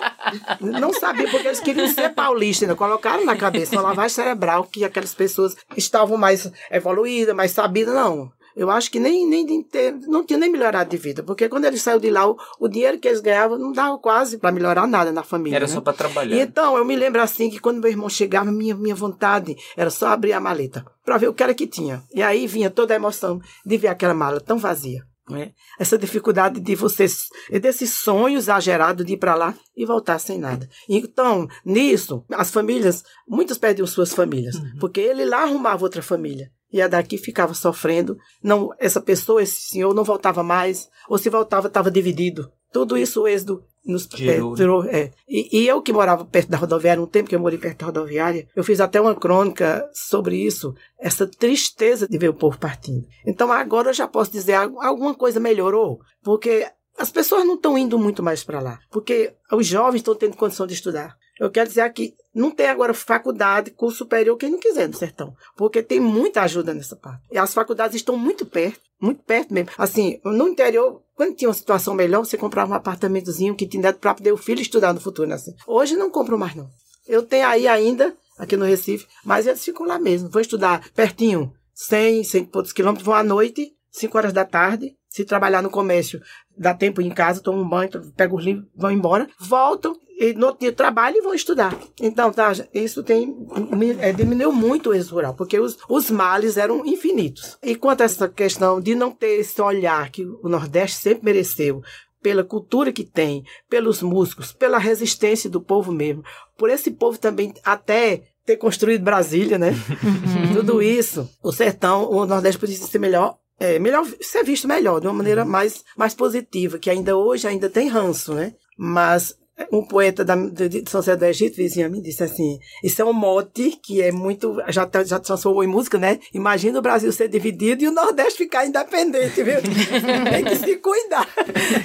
Não sabia, porque eles queriam ser paulistas, né? colocaram na cabeça uma lavagem cerebral que aquelas pessoas estavam mais evoluídas, mais sabidas, não. Eu acho que nem, nem ter, não tinha nem melhorado de vida, porque quando ele saiu de lá, o, o dinheiro que eles ganhavam não dava quase para melhorar nada na família. Era né? só para trabalhar. E então, eu me lembro assim que quando meu irmão chegava, minha, minha vontade era só abrir a maleta para ver o que era que tinha. E aí vinha toda a emoção de ver aquela mala tão vazia. Né? Essa dificuldade de vocês, desse sonho exagerado de ir para lá e voltar sem nada. Então, nisso, as famílias, muitos perdiam suas famílias, uhum. porque ele lá arrumava outra família. E a daqui ficava sofrendo. Não, essa pessoa, esse senhor, não voltava mais, ou se voltava, estava dividido Tudo isso o êxodo nos Gerou, é, gerou, é. E, e eu que morava perto da rodoviária, um tempo que eu morei perto da rodoviária, eu fiz até uma crônica sobre isso, essa tristeza de ver o povo partindo. Então agora eu já posso dizer, algu- alguma coisa melhorou, porque as pessoas não estão indo muito mais para lá, porque os jovens estão tendo condição de estudar. Eu quero dizer aqui, não tem agora faculdade, curso superior, quem não quiser no sertão, porque tem muita ajuda nessa parte. E as faculdades estão muito perto, muito perto mesmo. Assim, no interior, quando tinha uma situação melhor, você comprava um apartamentozinho que tinha para poder o filho estudar no futuro, né? Assim. Hoje não compro mais, não. Eu tenho aí ainda, aqui no Recife, mas eles ficam lá mesmo. Vou estudar pertinho, 100, 100 e poucos quilômetros, vão à noite, 5 horas da tarde. Se trabalhar no comércio, dá tempo em casa, tomo um banho, pego os livros, vão embora, voltam, e no outro dia trabalham e vão estudar. Então, tá, isso tem, é, diminuiu muito o êxodo rural, porque os, os males eram infinitos. E quanto a essa questão de não ter esse olhar que o Nordeste sempre mereceu, pela cultura que tem, pelos músicos, pela resistência do povo mesmo, por esse povo também até ter construído Brasília, né? Tudo isso, o sertão, o Nordeste podia ser melhor, é, melhor ser visto melhor, de uma maneira mais, mais positiva, que ainda hoje ainda tem ranço, né? Mas um poeta da, de, de São José do Egito, vizinho a mim, disse assim: Isso é um mote que é muito. Já, tá- já transformou em música, né? Imagina o Brasil ser dividido e o Nordeste ficar independente, viu? Tem que se cuidar.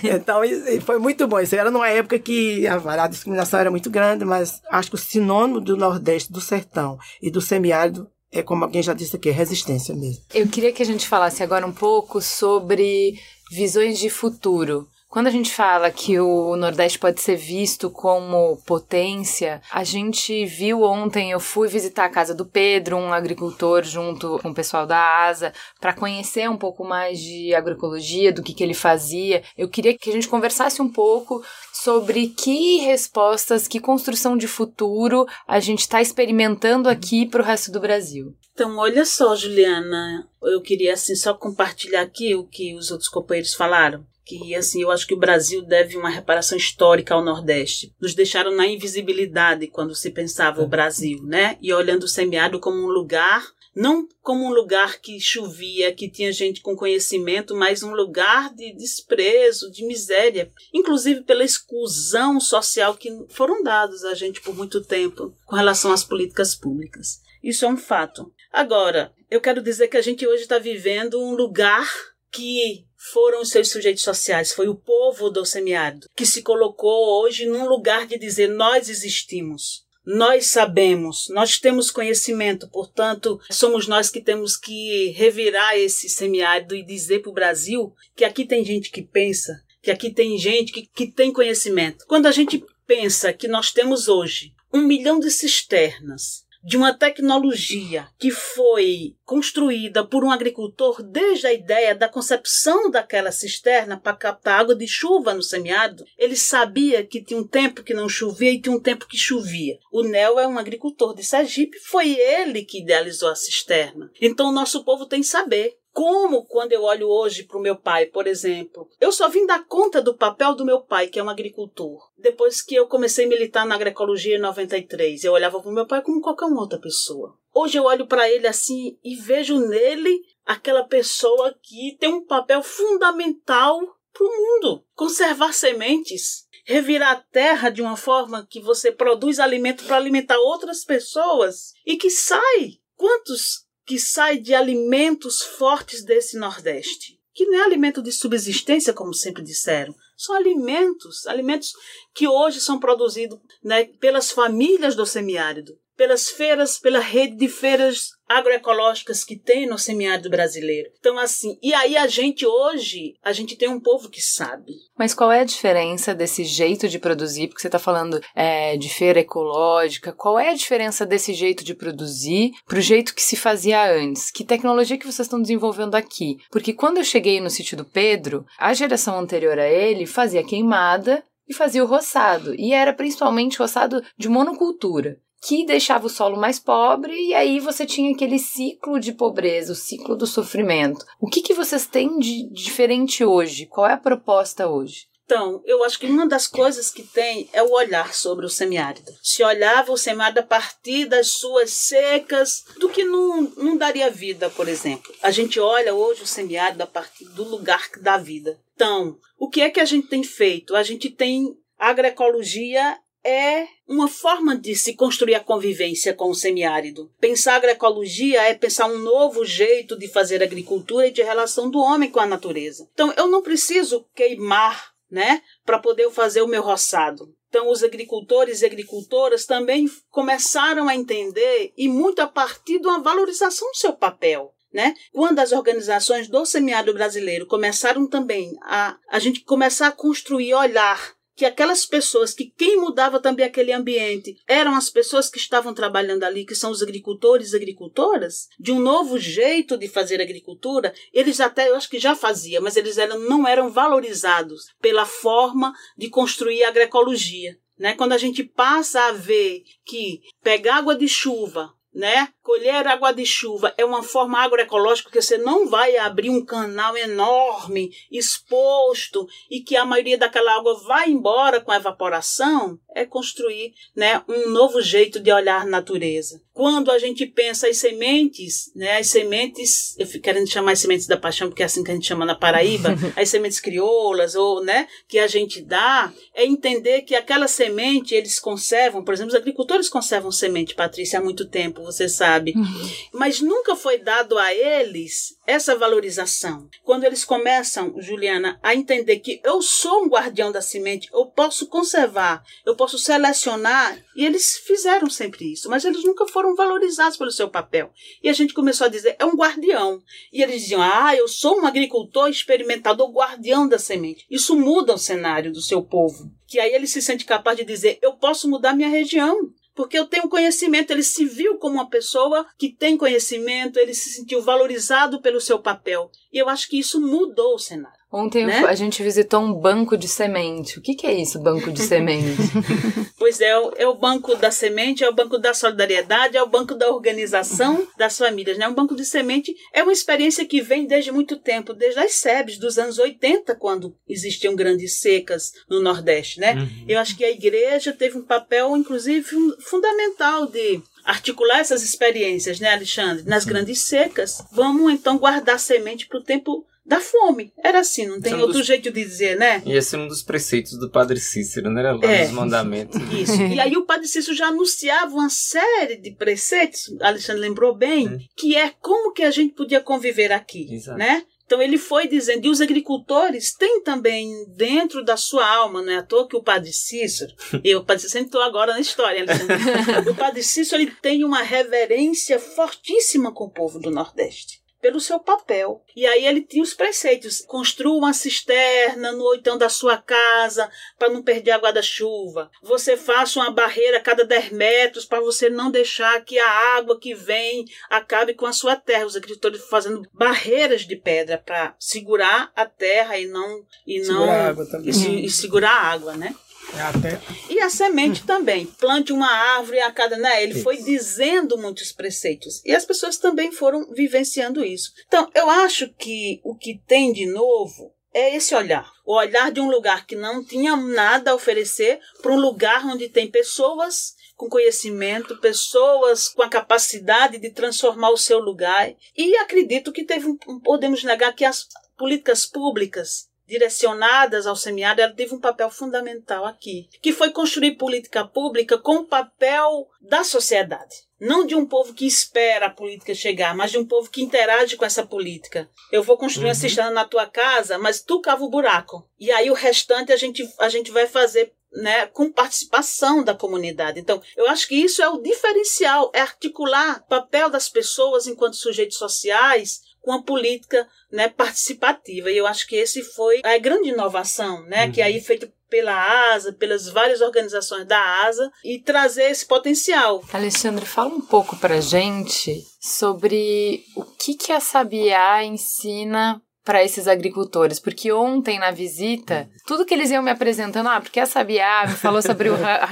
Então, foi muito bom. Isso era numa época que a, a discriminação era muito grande, mas acho que o sinônimo do Nordeste, do sertão e do semiárido é, como alguém já disse aqui, é resistência mesmo. Eu queria que a gente falasse agora um pouco sobre visões de futuro. Quando a gente fala que o Nordeste pode ser visto como potência, a gente viu ontem, eu fui visitar a casa do Pedro, um agricultor, junto com o pessoal da ASA, para conhecer um pouco mais de agroecologia, do que, que ele fazia. Eu queria que a gente conversasse um pouco sobre que respostas, que construção de futuro a gente está experimentando aqui para o resto do Brasil. Então, olha só, Juliana, eu queria assim só compartilhar aqui o que os outros companheiros falaram. Que assim, eu acho que o Brasil deve uma reparação histórica ao Nordeste. Nos deixaram na invisibilidade quando se pensava o Brasil, né? E olhando o semiárido como um lugar, não como um lugar que chovia, que tinha gente com conhecimento, mas um lugar de desprezo, de miséria, inclusive pela exclusão social que foram dados a gente por muito tempo com relação às políticas públicas. Isso é um fato. Agora, eu quero dizer que a gente hoje está vivendo um lugar que foram os seus sujeitos sociais, foi o povo do semiárido, que se colocou hoje num lugar de dizer nós existimos. Nós sabemos, nós temos conhecimento, portanto, somos nós que temos que revirar esse semiárido e dizer para o Brasil que aqui tem gente que pensa, que aqui tem gente que, que tem conhecimento. Quando a gente pensa que nós temos hoje um milhão de cisternas, de uma tecnologia que foi construída por um agricultor desde a ideia da concepção daquela cisterna para captar água de chuva no semiárido, ele sabia que tinha um tempo que não chovia e tinha um tempo que chovia. O Nel é um agricultor de Sergipe, foi ele que idealizou a cisterna. Então o nosso povo tem saber. Como quando eu olho hoje para o meu pai, por exemplo, eu só vim dar conta do papel do meu pai, que é um agricultor. Depois que eu comecei a militar na agroecologia em 93, eu olhava para o meu pai como qualquer outra pessoa. Hoje eu olho para ele assim e vejo nele aquela pessoa que tem um papel fundamental para o mundo. Conservar sementes, revirar a terra de uma forma que você produz alimento para alimentar outras pessoas e que sai. Quantos que sai de alimentos fortes desse Nordeste? Que não é alimento de subsistência, como sempre disseram. São alimentos, alimentos que hoje são produzidos né, pelas famílias do semiárido, pelas feiras, pela rede de feiras agroecológicas que tem no semiárido brasileiro. Então, assim, e aí a gente hoje, a gente tem um povo que sabe. Mas qual é a diferença desse jeito de produzir? Porque você está falando é, de feira ecológica. Qual é a diferença desse jeito de produzir para o jeito que se fazia antes? Que tecnologia que vocês estão desenvolvendo aqui? Porque quando eu cheguei no sítio do Pedro, a geração anterior a ele fazia queimada e fazia o roçado. E era principalmente roçado de monocultura que deixava o solo mais pobre e aí você tinha aquele ciclo de pobreza, o ciclo do sofrimento. O que, que vocês têm de diferente hoje? Qual é a proposta hoje? Então, eu acho que uma das coisas que tem é o olhar sobre o semiárido. Se olhava o semiárido a partir das suas secas, do que não, não daria vida, por exemplo. A gente olha hoje o semiárido a partir do lugar que dá vida. Então, o que é que a gente tem feito? A gente tem agroecologia é uma forma de se construir a convivência com o semiárido. Pensar agroecologia é pensar um novo jeito de fazer agricultura e de relação do homem com a natureza. Então, eu não preciso queimar, né, para poder fazer o meu roçado. Então, os agricultores e agricultoras também começaram a entender, e muito a partir de uma valorização do seu papel. Né? Quando as organizações do semiárido brasileiro começaram também a a gente começar a construir olhar que aquelas pessoas, que quem mudava também aquele ambiente, eram as pessoas que estavam trabalhando ali, que são os agricultores e agricultoras, de um novo jeito de fazer agricultura, eles até, eu acho que já faziam, mas eles eram, não eram valorizados pela forma de construir a agroecologia. Né? Quando a gente passa a ver que pegar água de chuva, né? Colher água de chuva é uma forma agroecológica que você não vai abrir um canal enorme, exposto, e que a maioria daquela água vai embora com a evaporação, é construir né, um novo jeito de olhar natureza. Quando a gente pensa as sementes, né, as sementes, eu fico querendo chamar as sementes da paixão, porque é assim que a gente chama na Paraíba, as sementes crioulas, ou né, que a gente dá, é entender que aquela semente eles conservam, por exemplo, os agricultores conservam semente, Patrícia, há muito tempo, você sabe sabe? Uhum. Mas nunca foi dado a eles essa valorização. Quando eles começam, Juliana, a entender que eu sou um guardião da semente, eu posso conservar, eu posso selecionar, e eles fizeram sempre isso, mas eles nunca foram valorizados pelo seu papel. E a gente começou a dizer, é um guardião. E eles diziam, ah, eu sou um agricultor experimentador, guardião da semente. Isso muda o cenário do seu povo. Que aí ele se sente capaz de dizer, eu posso mudar minha região porque eu tenho conhecimento. Ele se viu como uma pessoa que tem conhecimento, ele se sentiu valorizado pelo seu papel. E eu acho que isso mudou o cenário. Ontem né? a gente visitou um banco de semente. O que, que é isso, banco de semente? pois é, é o banco da semente, é o banco da solidariedade, é o banco da organização das famílias. Né? Um banco de semente é uma experiência que vem desde muito tempo, desde as SEBs dos anos 80, quando existiam grandes secas no Nordeste. Né? Uhum. Eu acho que a igreja teve um papel, inclusive, fundamental de articular essas experiências, né, Alexandre? Nas grandes secas, vamos então guardar semente para o tempo da fome. Era assim, não tem outro dos... jeito de dizer, né? E esse é um dos preceitos do Padre Cícero, né? Lá é. nos mandamentos. Isso. e aí o Padre Cícero já anunciava uma série de preceitos, Alexandre lembrou bem, é. que é como que a gente podia conviver aqui, Exato. né? Então ele foi dizendo, e os agricultores têm também dentro da sua alma, não é à toa que o Padre Cícero, eu, o Padre Cícero estou agora na história, o Padre Cícero ele tem uma reverência fortíssima com o povo do Nordeste pelo seu papel. E aí ele tinha os preceitos: construa uma cisterna no oitão da sua casa para não perder a água da chuva. Você faça uma barreira a cada 10 metros para você não deixar que a água que vem acabe com a sua terra. Os agricultores fazendo barreiras de pedra para segurar a terra e não e segurar não a água também. E, e segurar a água, né? É até... E a semente também. Plante uma árvore a cada. Né? Ele foi dizendo muitos preceitos. E as pessoas também foram vivenciando isso. Então, eu acho que o que tem de novo é esse olhar. O olhar de um lugar que não tinha nada a oferecer para um lugar onde tem pessoas com conhecimento, pessoas com a capacidade de transformar o seu lugar. E acredito que teve, podemos negar que as políticas públicas direcionadas ao semiárido, ela teve um papel fundamental aqui, que foi construir política pública com o papel da sociedade. Não de um povo que espera a política chegar, mas de um povo que interage com essa política. Eu vou construir uhum. uma cisterna na tua casa, mas tu cava o buraco. E aí o restante a gente, a gente vai fazer né, com participação da comunidade. Então, eu acho que isso é o diferencial, é articular o papel das pessoas enquanto sujeitos sociais com a política né, participativa. E eu acho que esse foi a grande inovação, né, uhum. que aí feito pela ASA, pelas várias organizações da ASA e trazer esse potencial. Alexandre, fala um pouco para gente sobre o que, que a Sabiá ensina para esses agricultores, porque ontem na visita, tudo que eles iam me apresentando, ah, porque a Sabiá me falou sobre o, a,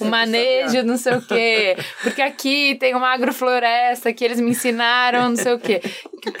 o manejo, não sei o quê, porque aqui tem uma agrofloresta que eles me ensinaram, não sei o quê.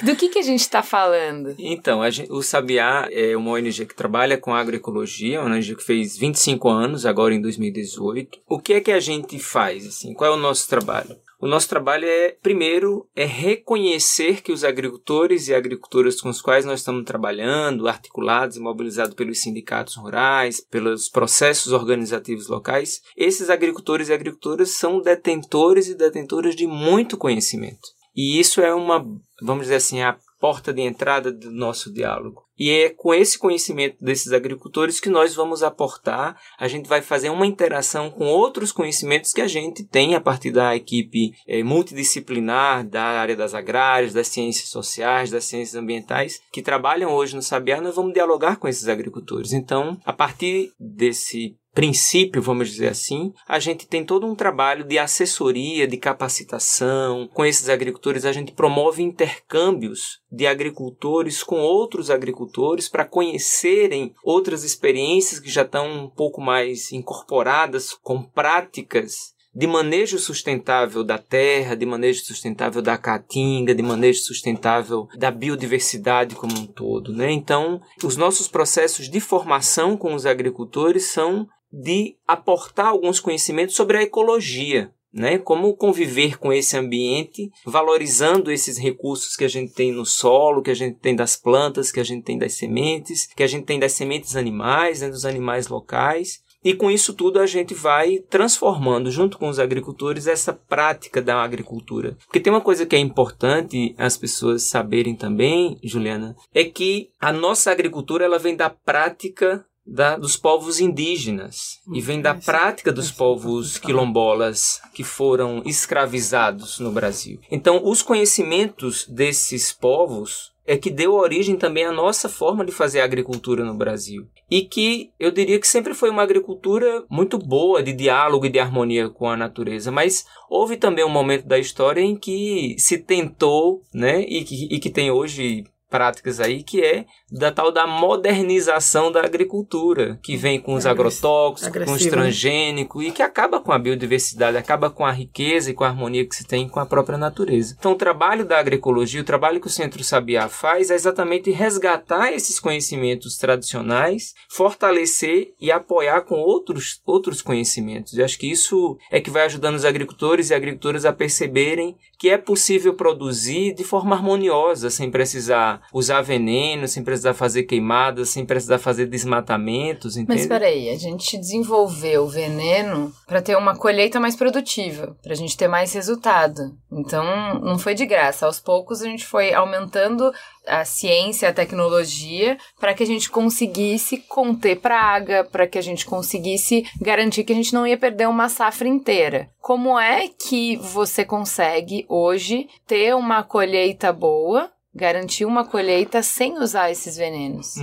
Do que, que a gente está falando? Então, gente, o Sabiá é uma ONG que trabalha com agroecologia, uma ONG que fez 25 anos, agora em 2018. O que é que a gente faz? Assim? Qual é o nosso trabalho? O nosso trabalho é, primeiro, é reconhecer que os agricultores e agricultoras com os quais nós estamos trabalhando, articulados e mobilizados pelos sindicatos rurais, pelos processos organizativos locais, esses agricultores e agricultoras são detentores e detentoras de muito conhecimento. E isso é uma, vamos dizer assim, a porta de entrada do nosso diálogo. E é com esse conhecimento desses agricultores que nós vamos aportar, a gente vai fazer uma interação com outros conhecimentos que a gente tem a partir da equipe é, multidisciplinar da área das agrárias, das ciências sociais, das ciências ambientais, que trabalham hoje no Sabiá, nós vamos dialogar com esses agricultores. Então, a partir desse princípio, vamos dizer assim, a gente tem todo um trabalho de assessoria, de capacitação. Com esses agricultores, a gente promove intercâmbios de agricultores com outros agricultores para conhecerem outras experiências que já estão um pouco mais incorporadas com práticas de manejo sustentável da terra, de manejo sustentável da caatinga, de manejo sustentável da biodiversidade como um todo, né? Então, os nossos processos de formação com os agricultores são de aportar alguns conhecimentos sobre a ecologia, né? Como conviver com esse ambiente, valorizando esses recursos que a gente tem no solo, que a gente tem das plantas, que a gente tem das sementes, que a gente tem das sementes animais, né? dos animais locais. E com isso tudo a gente vai transformando, junto com os agricultores, essa prática da agricultura. Porque tem uma coisa que é importante as pessoas saberem também, Juliana, é que a nossa agricultura ela vem da prática da, dos povos indígenas e vem da prática dos povos quilombolas que foram escravizados no Brasil. Então, os conhecimentos desses povos é que deu origem também à nossa forma de fazer agricultura no Brasil. E que eu diria que sempre foi uma agricultura muito boa, de diálogo e de harmonia com a natureza. Mas houve também um momento da história em que se tentou, né, e que, e que tem hoje práticas aí, que é da tal da modernização da agricultura, que vem com os agrotóxicos, com os né? transgênicos, e que acaba com a biodiversidade, acaba com a riqueza e com a harmonia que se tem com a própria natureza. Então, o trabalho da agroecologia, o trabalho que o Centro Sabiá faz é exatamente resgatar esses conhecimentos tradicionais, fortalecer e apoiar com outros, outros conhecimentos. E acho que isso é que vai ajudando os agricultores e agricultoras a perceberem que é possível produzir de forma harmoniosa, sem precisar usar veneno, sem precisar fazer queimadas, sem precisar fazer desmatamentos, entende? Mas espera aí, a gente desenvolveu o veneno para ter uma colheita mais produtiva, para a gente ter mais resultado. Então, não foi de graça. Aos poucos a gente foi aumentando a ciência, a tecnologia, para que a gente conseguisse conter praga, para que a gente conseguisse garantir que a gente não ia perder uma safra inteira. Como é que você consegue hoje ter uma colheita boa garantir uma colheita sem usar esses venenos?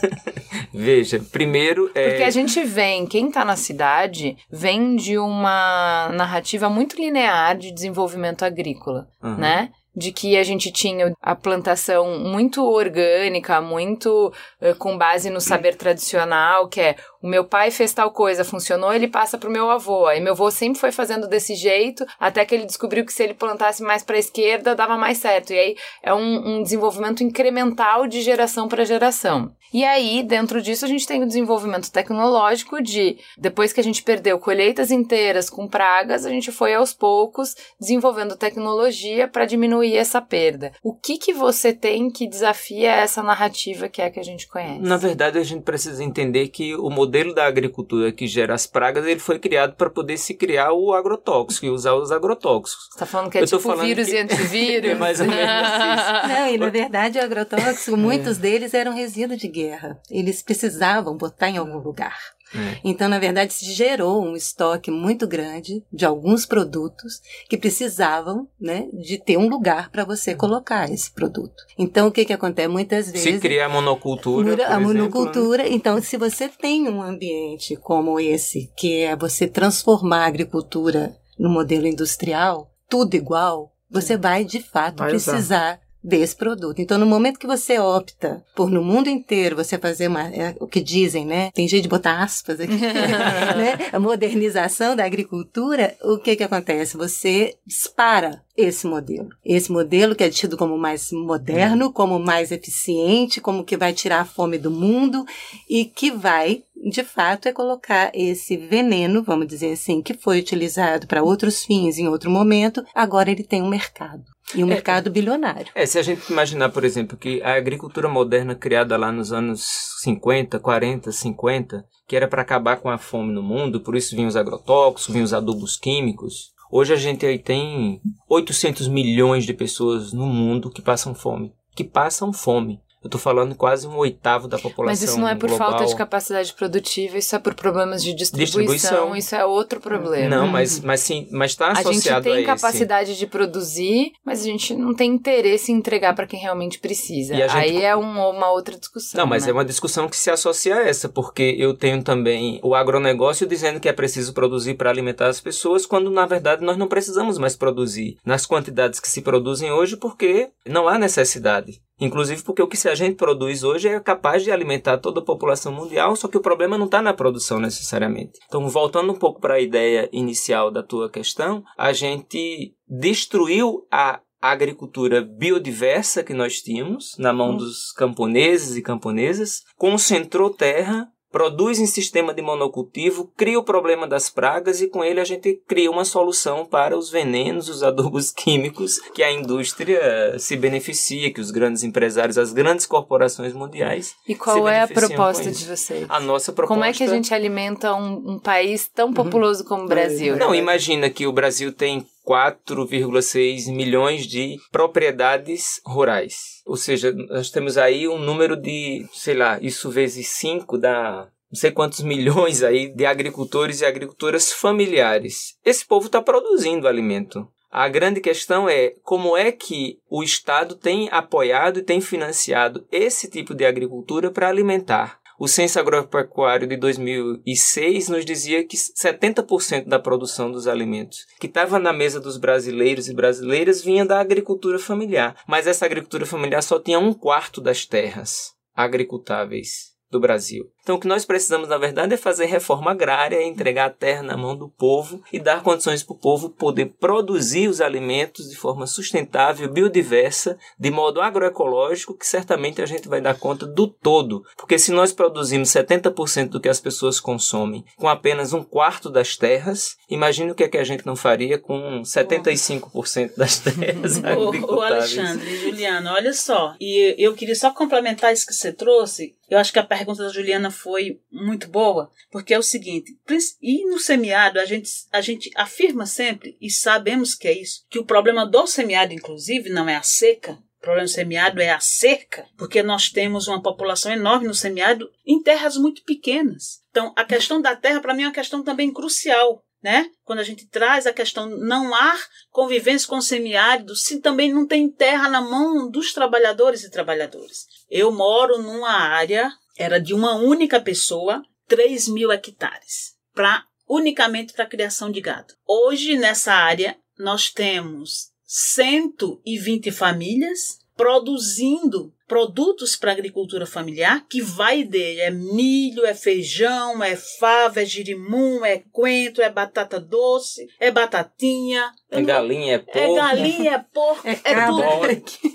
Veja, primeiro é... Porque a gente vem, quem está na cidade, vem de uma narrativa muito linear de desenvolvimento agrícola, uhum. né? De que a gente tinha a plantação muito orgânica, muito uh, com base no saber tradicional, que é o meu pai fez tal coisa, funcionou, ele passa pro meu avô. Aí meu avô sempre foi fazendo desse jeito, até que ele descobriu que se ele plantasse mais para a esquerda, dava mais certo. E aí é um, um desenvolvimento incremental de geração para geração. E aí, dentro disso, a gente tem o desenvolvimento tecnológico de, depois que a gente perdeu colheitas inteiras com pragas, a gente foi aos poucos desenvolvendo tecnologia para diminuir essa perda. O que que você tem que desafia essa narrativa que é a que a gente conhece? Na verdade, a gente precisa entender que o modelo da agricultura que gera as pragas, ele foi criado para poder se criar o agrotóxico e usar os agrotóxicos. Você tá falando que é Eu tipo vírus que... e antivírus? é mais ou menos isso. Não, e na verdade o agrotóxico, muitos é. deles eram resíduo de guerra. Eles precisavam botar em algum lugar. É. Então, na verdade, se gerou um estoque muito grande de alguns produtos que precisavam, né, de ter um lugar para você colocar esse produto. Então, o que que acontece muitas vezes? Se cria a monocultura, a monocultura. Né? Então, se você tem um ambiente como esse, que é você transformar a agricultura no modelo industrial, tudo igual, você vai de fato vai precisar desse produto. Então, no momento que você opta por no mundo inteiro você fazer uma, é, o que dizem, né? Tem jeito de botar aspas aqui, né? A modernização da agricultura, o que que acontece? Você dispara esse modelo. Esse modelo que é tido como mais moderno, como mais eficiente, como que vai tirar a fome do mundo e que vai, de fato, é colocar esse veneno, vamos dizer assim, que foi utilizado para outros fins em outro momento, agora ele tem um mercado. E um É. mercado bilionário. É, se a gente imaginar, por exemplo, que a agricultura moderna criada lá nos anos 50, 40, 50, que era para acabar com a fome no mundo, por isso vinham os agrotóxicos, vinham os adubos químicos. Hoje a gente aí tem 800 milhões de pessoas no mundo que passam fome. Que passam fome. Eu tô falando quase um oitavo da população Mas isso não é por global. falta de capacidade produtiva, isso é por problemas de distribuição, Distribuição. isso é outro problema. Não, mas, mas sim, mas está A gente associado tem esse. capacidade de produzir, mas a gente não tem interesse em entregar para quem realmente precisa. E a gente- Aí é um- uma outra discussão. Não, mas né? é uma discussão que se associa a essa, porque eu tenho também o agronegócio dizendo que é preciso produzir para alimentar as pessoas, quando na verdade nós não precisamos mais produzir nas quantidades que se produzem hoje, porque não há necessidade. Inclusive porque o que a gente produz hoje é capaz de alimentar toda a população mundial, só que o problema não está na produção necessariamente. Então, voltando um pouco para a ideia inicial da tua questão, a gente destruiu a agricultura biodiversa que nós tínhamos na mão dos camponeses e camponesas, concentrou terra, produz em sistema de monocultivo, cria o problema das pragas e com ele a gente cria uma solução para os venenos, os adubos químicos que a indústria se beneficia, que os grandes empresários, as grandes corporações mundiais. E qual se é a proposta de vocês? A nossa proposta Como é que a gente alimenta um, um país tão populoso como o Brasil? Não, imagina que o Brasil tem 4,6 milhões de propriedades rurais. Ou seja, nós temos aí um número de, sei lá, isso vezes 5 dá não sei quantos milhões aí de agricultores e agricultoras familiares. Esse povo está produzindo alimento. A grande questão é como é que o Estado tem apoiado e tem financiado esse tipo de agricultura para alimentar. O Censo Agropecuário de 2006 nos dizia que 70% da produção dos alimentos que estava na mesa dos brasileiros e brasileiras vinha da agricultura familiar. Mas essa agricultura familiar só tinha um quarto das terras agricultáveis do Brasil. Então, o que nós precisamos, na verdade, é fazer reforma agrária, entregar a terra na mão do povo e dar condições para o povo poder produzir os alimentos de forma sustentável, biodiversa, de modo agroecológico, que certamente a gente vai dar conta do todo. Porque se nós produzimos 70% do que as pessoas consomem com apenas um quarto das terras, imagine o que é que a gente não faria com 75% das terras ô, Alexandre, Juliana, olha só. E eu queria só complementar isso que você trouxe. Eu acho que a pergunta da Juliana foi muito boa, porque é o seguinte: e no semiárido a gente, a gente afirma sempre, e sabemos que é isso, que o problema do semiárido, inclusive, não é a seca. O problema do semiárido é a cerca, porque nós temos uma população enorme no semiárido em terras muito pequenas. Então, a questão da terra, para mim, é uma questão também crucial. Né? Quando a gente traz a questão não há convivência com o semiárido, se também não tem terra na mão dos trabalhadores e trabalhadoras. Eu moro numa área, era de uma única pessoa, 3 mil hectares, pra, unicamente para criação de gado. Hoje, nessa área, nós temos 120 famílias produzindo produtos para agricultura familiar, que vai dele é milho, é feijão, é fava, é girimum, é coentro, é batata doce, é batatinha, eu É não- galinha, é é porco. galinha, é porco, É é, tudo.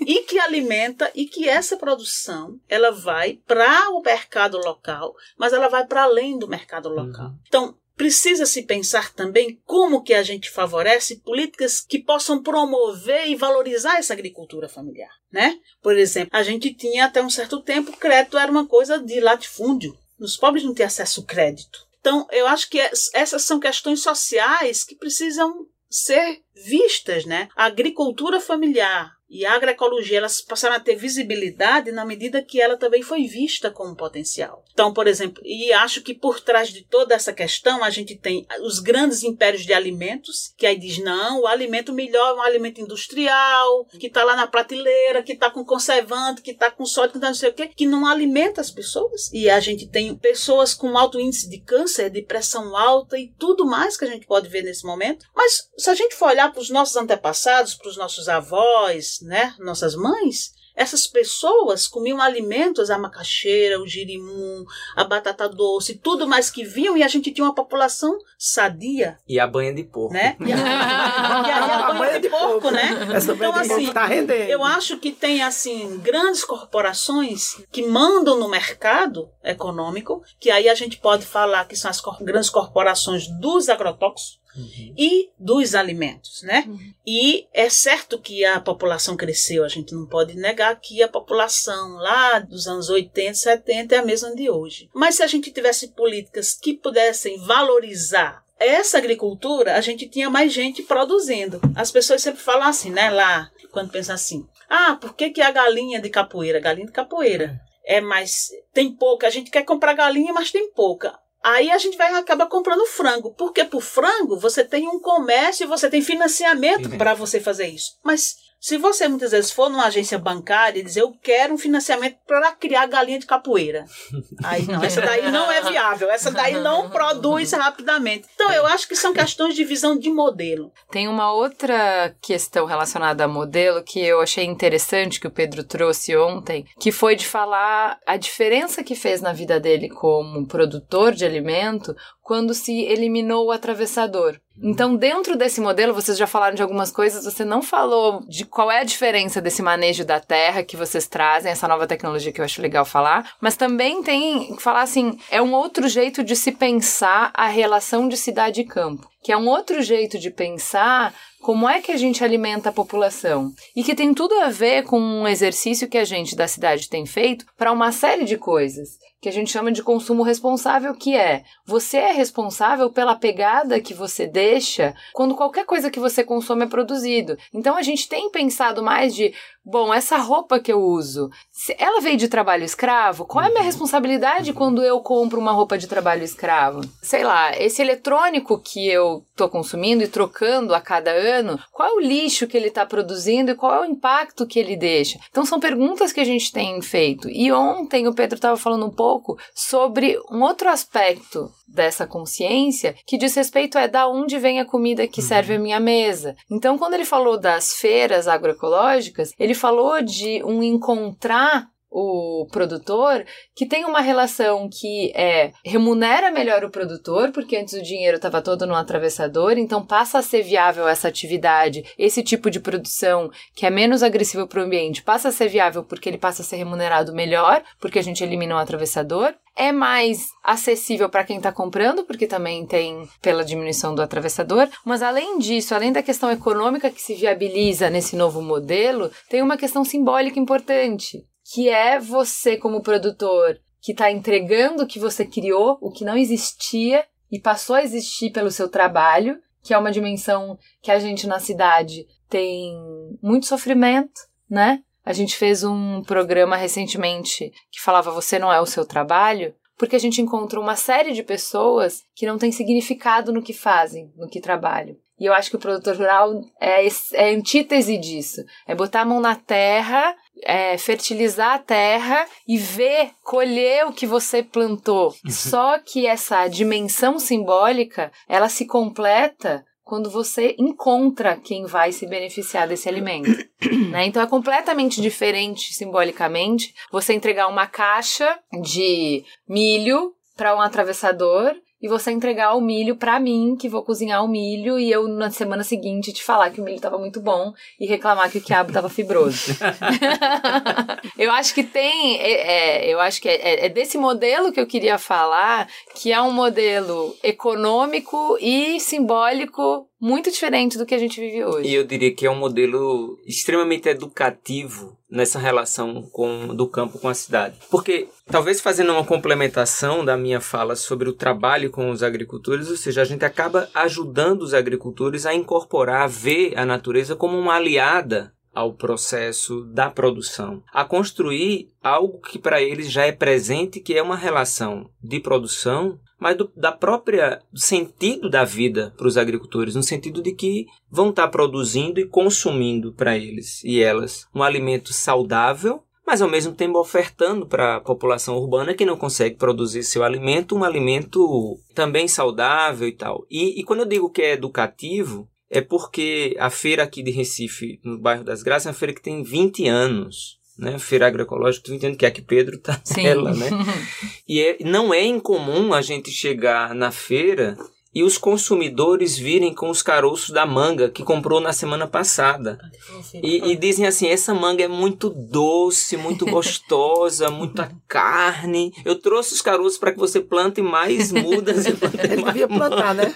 E que alimenta e que essa produção ela vai para o mercado local, mas ela vai para além do mercado local. Então, precisa se pensar também como que a gente favorece políticas que possam promover e valorizar essa agricultura familiar, né? Por exemplo, a gente tinha até um certo tempo crédito era uma coisa de latifúndio. Os pobres não têm acesso ao crédito. Então, eu acho que es- essas são questões sociais que precisam ser vistas, né? A agricultura familiar e a agroecologia elas passaram a ter visibilidade na medida que ela também foi vista como potencial. Então, por exemplo, e acho que por trás de toda essa questão a gente tem os grandes impérios de alimentos, que aí diz não, o alimento melhor é um alimento industrial, que está lá na prateleira, que está com conservante, que está com sódio, que tá não sei o quê, que não alimenta as pessoas. E a gente tem pessoas com alto índice de câncer, de pressão alta e tudo mais que a gente pode ver nesse momento. Mas se a gente for olhar para os nossos antepassados, para os nossos avós, avós, né, nossas mães, essas pessoas comiam alimentos, a macaxeira, o girimum, a batata doce, tudo mais que vinham, e a gente tinha uma população sadia. E a banha de porco. Né? E a, e a, a banha de porco, né? Essa Então, banha de porco assim, tá rendendo. Eu acho que tem assim grandes corporações que mandam no mercado econômico, que aí a gente pode falar que são as cor- grandes corporações dos agrotóxicos e dos alimentos, né? E é certo que a população cresceu, a gente não pode negar que a população lá dos anos 80, 70 é a mesma de hoje. Mas se a gente tivesse políticas que pudessem valorizar essa agricultura, a gente tinha mais gente produzindo. As pessoas sempre falam assim, né, lá, quando pensam assim: "Ah, por que que a galinha de capoeira, galinha de capoeira é mais tem pouca, a gente quer comprar galinha, mas tem pouca. Aí a gente vai acabar comprando frango, porque por frango você tem um comércio e você tem financiamento Uhum. para você fazer isso. Mas se você muitas vezes for numa agência bancária e dizer eu quero um financiamento para criar galinha de capoeira, aí não, essa daí não é viável, essa daí não produz rapidamente. Então eu acho que são questões de visão de modelo. Tem uma outra questão relacionada a modelo que eu achei interessante que o Pedro trouxe ontem, que foi de falar a diferença que fez na vida dele como produtor de alimento quando se eliminou o atravessador. Então, dentro desse modelo, vocês já falaram de algumas coisas, você não falou de qual é a diferença desse manejo da terra que vocês trazem, essa nova tecnologia que eu acho legal falar, mas também tem que falar assim, é um outro jeito de se pensar a relação de cidade e campo, que é um outro jeito de pensar como é que a gente alimenta a população e que tem tudo a ver com um exercício que a gente da cidade tem feito para uma série de coisas que a gente chama de consumo responsável, que é você é responsável pela pegada que você deixa quando qualquer coisa que você consome é produzido. Então a gente tem pensado mais de, bom, essa roupa que eu uso, se ela veio de trabalho escravo, qual é a minha responsabilidade quando eu compro uma roupa de trabalho escravo? Sei lá, esse eletrônico que eu tô consumindo e trocando a cada ano, qual é o lixo que ele está produzindo e qual é o impacto que ele deixa? Então são perguntas que a gente tem feito. E ontem o Pedro estava falando um pouco sobre um outro aspecto dessa consciência que diz respeito é da onde vem a comida que serve a minha mesa. Então, quando ele falou das feiras agroecológicas, ele falou de um encontrar o produtor que tem uma relação que é remunera melhor o produtor, porque antes o dinheiro estava todo no atravessador, então passa a ser viável essa atividade, esse tipo de produção que é menos agressivo para o ambiente, passa a ser viável porque ele passa a ser remunerado melhor, porque a gente elimina o atravessador. É mais acessível para quem está comprando, porque também tem pela diminuição do atravessador. Mas além disso, além da questão econômica que se viabiliza nesse novo modelo, tem uma questão simbólica importante, que é você, como produtor, que está entregando o que você criou, o que não existia e passou a existir pelo seu trabalho, que é uma dimensão que a gente na cidade tem muito sofrimento, né? A gente fez um programa recentemente que falava Você não é o seu trabalho, porque a gente encontra uma série de pessoas que não têm significado no que fazem, no que trabalham. E eu acho que o produtor rural é, é a antítese disso. É botar a mão na terra, é, fertilizar a terra e ver, colher o que você plantou. Só que essa dimensão simbólica, ela se completa quando você encontra quem vai se beneficiar desse alimento. né? Então é completamente diferente simbolicamente você entregar uma caixa de milho para um atravessador e você entregar o milho para mim, que vou cozinhar o milho, e eu na semana seguinte te falar que o milho estava muito bom e reclamar que o quiabo estava fibroso. eu acho que tem, é, é, eu acho que é, é desse modelo que eu queria falar, que é um modelo econômico e simbólico muito diferente do que a gente vive hoje. E eu diria que é um modelo extremamente educativo nessa relação com, do campo com a cidade. Porque, talvez fazendo uma complementação da minha fala sobre o trabalho com os agricultores, ou seja, a gente acaba ajudando os agricultores a incorporar, a ver a natureza como uma aliada ao processo da produção, a construir algo que para eles já é presente, que é uma relação de produção mas do, da própria do sentido da vida para os agricultores, no sentido de que vão estar produzindo e consumindo para eles e elas um alimento saudável, mas ao mesmo tempo ofertando para a população urbana que não consegue produzir seu alimento um alimento também saudável e tal. E, e quando eu digo que é educativo, é porque a feira aqui de Recife, no bairro das Graças, é uma feira que tem 20 anos. Né? Feira agroecológica, tu entende que aqui Pedro tá Sim. nela, né? E é, não é incomum a gente chegar na feira e os consumidores virem com os caroços da manga que comprou na semana passada. E, e dizem assim: essa manga é muito doce, muito gostosa, muita carne. Eu trouxe os caroços para que você plante mais mudas e plante Ele mais devia plantar, né?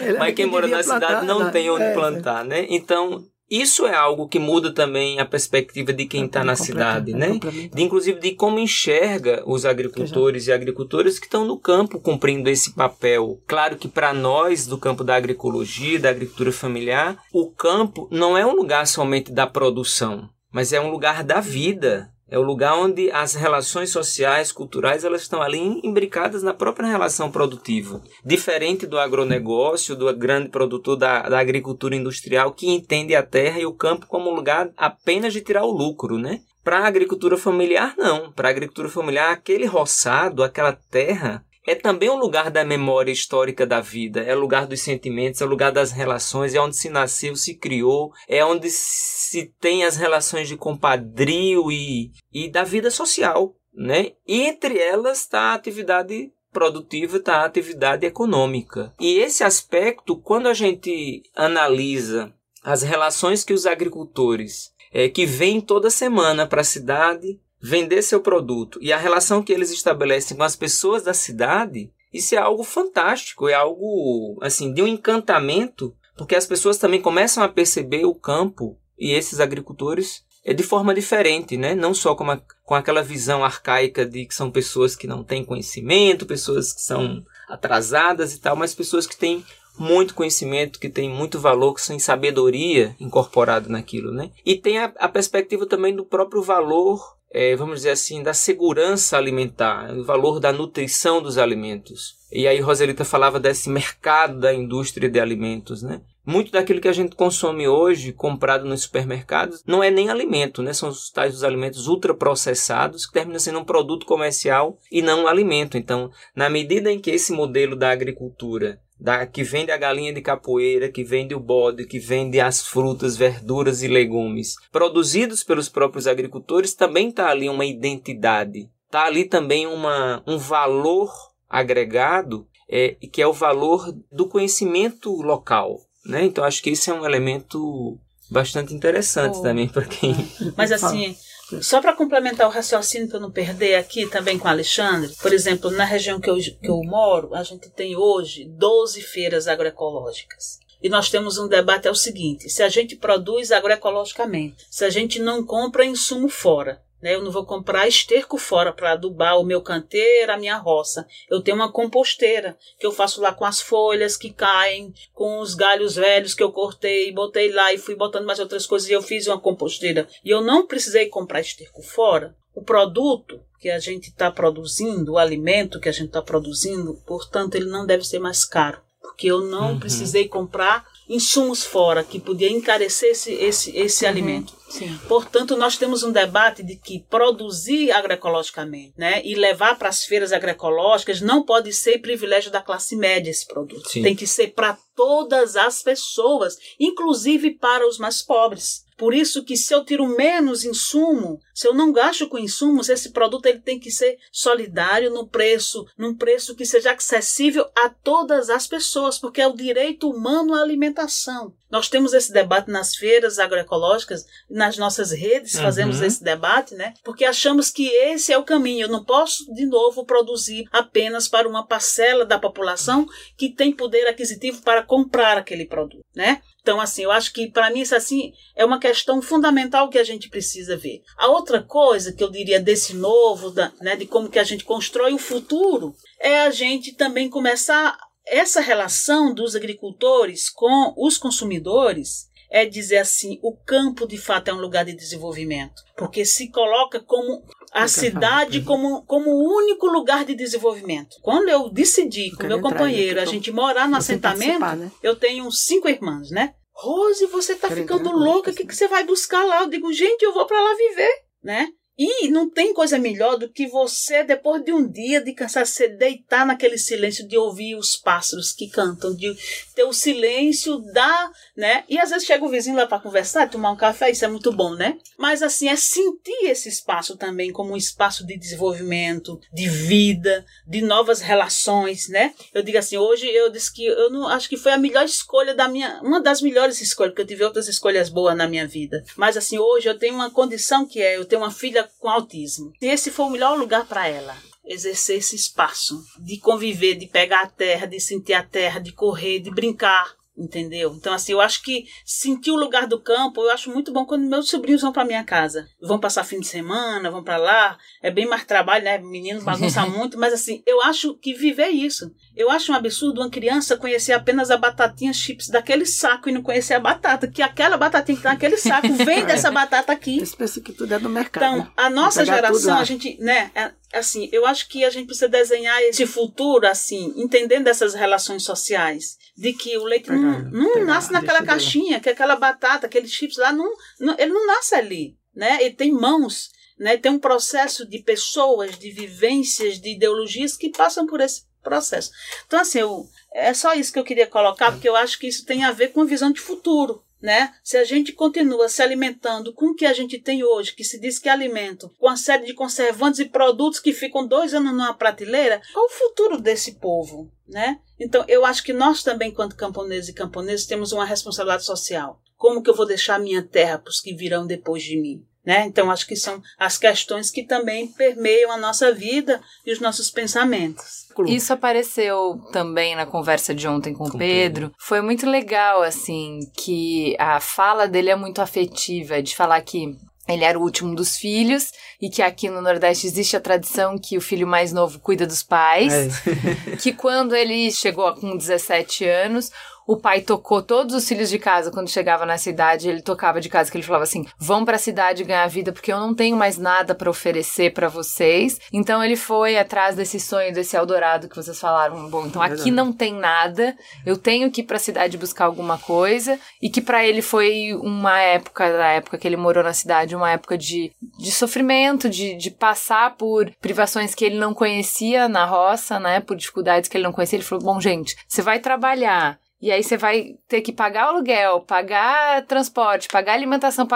Ele mas é quem que mora na cidade plantar, não né? tem onde É, plantar, né? Então, isso é algo que muda também a perspectiva de quem está na cidade, né? De, inclusive de como enxerga os agricultores e agricultoras que estão no campo cumprindo esse papel. Claro que para nós do campo da agroecologia, da agricultura familiar, o campo não é um lugar somente da produção, mas é um lugar da vida. É o lugar onde as relações sociais, culturais, elas estão ali imbricadas na própria relação produtiva. Diferente do agronegócio, do grande produtor da, da agricultura industrial, que entende a terra e o campo como um lugar apenas de tirar o lucro, né? Para a agricultura familiar, não. Para a agricultura familiar, aquele roçado, aquela terra, é também um lugar da memória histórica da vida, é o lugar dos sentimentos, é o lugar das relações, é onde se nasceu, se criou, é onde se tem as relações de compadrio e, e da vida social, né? E entre elas está a atividade produtiva, está a atividade econômica. E esse aspecto, quando a gente analisa as relações que os agricultores é, que vêm toda semana para a cidade vender seu produto e a relação que eles estabelecem com as pessoas da cidade, isso é algo fantástico, é algo assim de um encantamento, porque as pessoas também começam a perceber o campo e esses agricultores é de forma diferente, né? Não só com, com aquela visão arcaica de que são pessoas que não têm conhecimento, pessoas que são atrasadas e tal, mas pessoas que têm muito conhecimento, que têm muito valor, que têm sabedoria incorporada naquilo, né? E tem a, a perspectiva também do próprio valor é, vamos dizer assim, da segurança alimentar, o valor da nutrição dos alimentos. E aí Roselita falava desse mercado da indústria de alimentos, né? Muito daquilo que a gente consome hoje, comprado nos supermercados, não é nem alimento, né? São os tais os alimentos ultraprocessados que terminam sendo um produto comercial e não um alimento. Então, na medida em que esse modelo da agricultura da, que vende a galinha de capoeira, que vende o bode, que vende as frutas, verduras e legumes, produzidos pelos próprios agricultores, também está ali uma identidade. Está ali também uma, um valor agregado, é, que é o valor do conhecimento local. Né? Então, acho que esse é um elemento bastante interessante Oh. também para quem. Mas assim, só para complementar o raciocínio para não perder aqui também com o Alexandre, por exemplo, na região que eu, que eu moro, a gente tem hoje 12 feiras agroecológicas. E nós temos um debate é o seguinte: se a gente produz agroecologicamente, se a gente não compra insumo fora, né? Eu não vou comprar esterco fora para adubar o meu canteiro, a minha roça. Eu tenho uma composteira que eu faço lá com as folhas que caem, com os galhos velhos que eu cortei, botei lá e fui botando mais outras coisas e eu fiz uma composteira. E eu não precisei comprar esterco fora. O produto que a gente está produzindo, o alimento que a gente está produzindo, portanto, ele não deve ser mais caro. Porque eu não Uhum. precisei comprar insumos fora que podia encarecer esse, esse, esse alimento. Sim. Portanto, nós temos um debate de que produzir agroecologicamente né, e levar para as feiras agroecológicas não pode ser privilégio da classe média esse produto. Sim. Tem que ser para todas as pessoas, inclusive para os mais pobres. Por isso que se eu tiro menos insumo, se eu não gasto com insumos, esse produto ele tem que ser solidário no preço, num preço que seja acessível a todas as pessoas, porque é o direito humano à alimentação. Nós temos esse debate nas feiras agroecológicas, nas nossas redes Uhum. fazemos esse debate, né? Porque achamos que esse é o caminho. Eu não posso, de novo, produzir apenas para uma parcela da população que tem poder aquisitivo para comprar aquele produto, né? Então, assim, eu acho que para mim isso assim é uma questão fundamental que a gente precisa ver. A outra coisa que eu diria desse novo, da, né, de como que a gente constrói o futuro, é a gente também começar essa relação dos agricultores com os consumidores é dizer assim, o campo de fato é um lugar de desenvolvimento, porque se coloca como a cidade como, como o único lugar de desenvolvimento. Quando eu decidi com quero meu companheiro a eu- gente morar no eu assentamento, né? eu tenho cinco irmãs, né? Rose, você tá Quero ficando entrar louca, o que, que você vai buscar lá? Eu digo, gente, eu vou para lá viver, né? E não tem coisa melhor do que você, depois de um dia de cansar, você deitar naquele silêncio de ouvir os pássaros que cantam, de ter o silêncio da, né? E às vezes chega o vizinho lá para conversar, tomar um café, isso é muito bom, né? Mas assim, é sentir esse espaço também como um espaço de desenvolvimento, de vida, de novas relações, né? Eu digo assim, hoje eu disse que eu não acho que foi a melhor escolha da minha, uma das melhores escolhas, porque eu tive outras escolhas boas na minha vida. Mas assim, hoje eu tenho uma condição que é, eu tenho uma filha com autismo. Esse foi o melhor lugar para ela exercer esse espaço de conviver, de pegar a terra, de sentir a terra, de correr, de brincar, entendeu? Então assim, eu acho que sentir o lugar do campo, eu acho muito bom quando meus sobrinhos vão para minha casa. Vão passar fim de semana, vão para lá, é bem mais trabalho, né? Meninos bagunçam muito, mas assim, eu acho que viver isso. Eu acho um absurdo uma criança conhecer apenas a batatinha chips daquele saco e não conhecer a batata, que aquela batatinha que tá naquele saco vem dessa batata aqui. Eles pensam que tudo é do mercado. Então, a nossa geração, a gente, né, é- assim, eu acho que a gente precisa desenhar esse futuro, assim, entendendo essas relações sociais. De que o leite não, não nasce naquela caixinha, que aquela batata, aqueles chips lá, não, não- ele não nasce ali, né? Ele tem mãos, né? Tem um processo de pessoas, de vivências, de ideologias que passam por esse processo. Então, assim, eu, é só isso que eu queria colocar, porque eu acho que isso tem a ver com a visão de futuro. Né? Se a gente continua se alimentando com o que a gente tem hoje, que se diz que é alimento, com uma série de conservantes e produtos que ficam dois anos numa prateleira, qual o futuro desse povo? Né? Então, eu acho que nós também, enquanto camponeses e camponeses, temos uma responsabilidade social. Como que eu vou deixar a minha terra para os que virão depois de mim? Né? Então, acho que são as questões que também permeiam a nossa vida e os nossos pensamentos. Isso apareceu também na conversa de ontem com o Pedro. Foi muito legal, assim, que a fala dele é muito afetiva, de falar que ele era o último dos filhos e que aqui no Nordeste existe a tradição que o filho mais novo cuida dos pais. É. Que quando ele chegou com 17 anos, o pai tocou todos os filhos de casa quando chegava na cidade, ele tocava de casa que ele falava assim: "Vão pra cidade ganhar vida porque eu não tenho mais nada pra oferecer pra vocês". Então ele foi atrás desse sonho desse Eldorado que vocês falaram. Bom, então aqui Verdade. não tem nada, eu tenho que ir pra cidade buscar alguma coisa e que pra ele foi uma época, da época que ele morou na cidade, uma época de, de sofrimento, de, de passar por privações que ele não conhecia na roça, né, por dificuldades que ele não conhecia. Ele falou: "Bom, gente, você vai trabalhar e aí você vai ter que pagar aluguel, pagar transporte, pagar alimentação,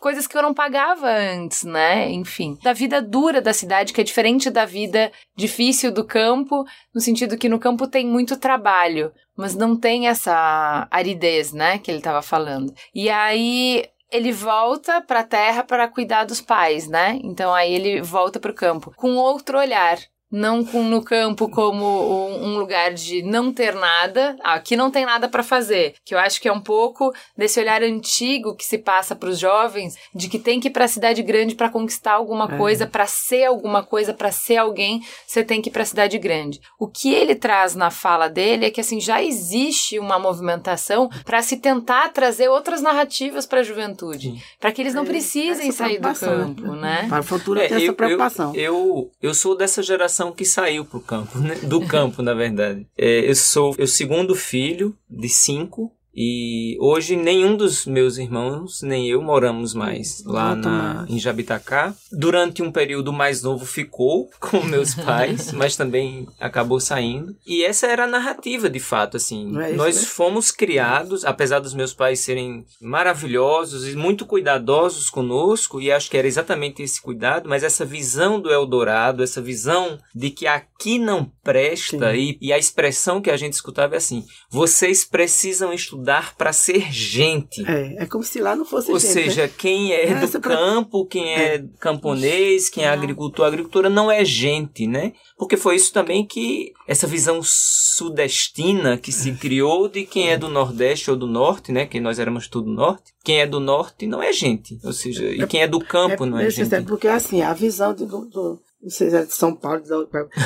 coisas que eu não pagava antes, né? Enfim, da vida dura da cidade, que é diferente da vida difícil do campo, no sentido que no campo tem muito trabalho, mas não tem essa aridez, né, que ele estava falando. E aí ele volta para a terra para cuidar dos pais, né? Então aí ele volta para o campo com outro olhar. Não com, no campo como um, um lugar de não ter nada, ah, aqui não tem nada para fazer. Que eu acho que é um pouco desse olhar antigo que se passa para os jovens de que tem que ir para a cidade grande para conquistar alguma É. coisa, para ser alguma coisa, para ser alguém, você tem que ir para a cidade grande. O que ele traz na fala dele é que assim já existe uma movimentação para se tentar trazer outras narrativas para a juventude, para que eles não É, precisem essa sair do campo, né? Para o futuro É, ter essa eu- preocupação. Eu, eu, eu sou dessa geração que saiu pro campo, né? Do campo, na verdade. É, eu sou o segundo filho de cinco. E hoje nenhum dos meus irmãos, nem eu, moramos mais lá Volta na, em Jabitacá. Durante um período mais novo ficou com meus pais, mas também acabou saindo. E essa era a narrativa, de fato, assim. É isso, Nós né? fomos criados, apesar dos meus pais serem maravilhosos e muito cuidadosos conosco, e acho que era exatamente esse cuidado, mas essa visão do Eldorado, essa visão de que aqui não presta, e, e a expressão que a gente escutava é assim: vocês precisam estudar para ser gente. É, é como se lá não fosse Ou gente, seja, né? quem é do campo, quem é, camponês, quem é agricultor, agricultora não é gente, né? Porque foi isso também que essa visão sudestina que se criou de quem é do Nordeste ou do Norte, né? Que nós éramos tudo Norte. Quem é do Norte não é gente. Ou seja, e quem é do campo não é gente. porque assim, a visão do- do- não sei se é de São Paulo,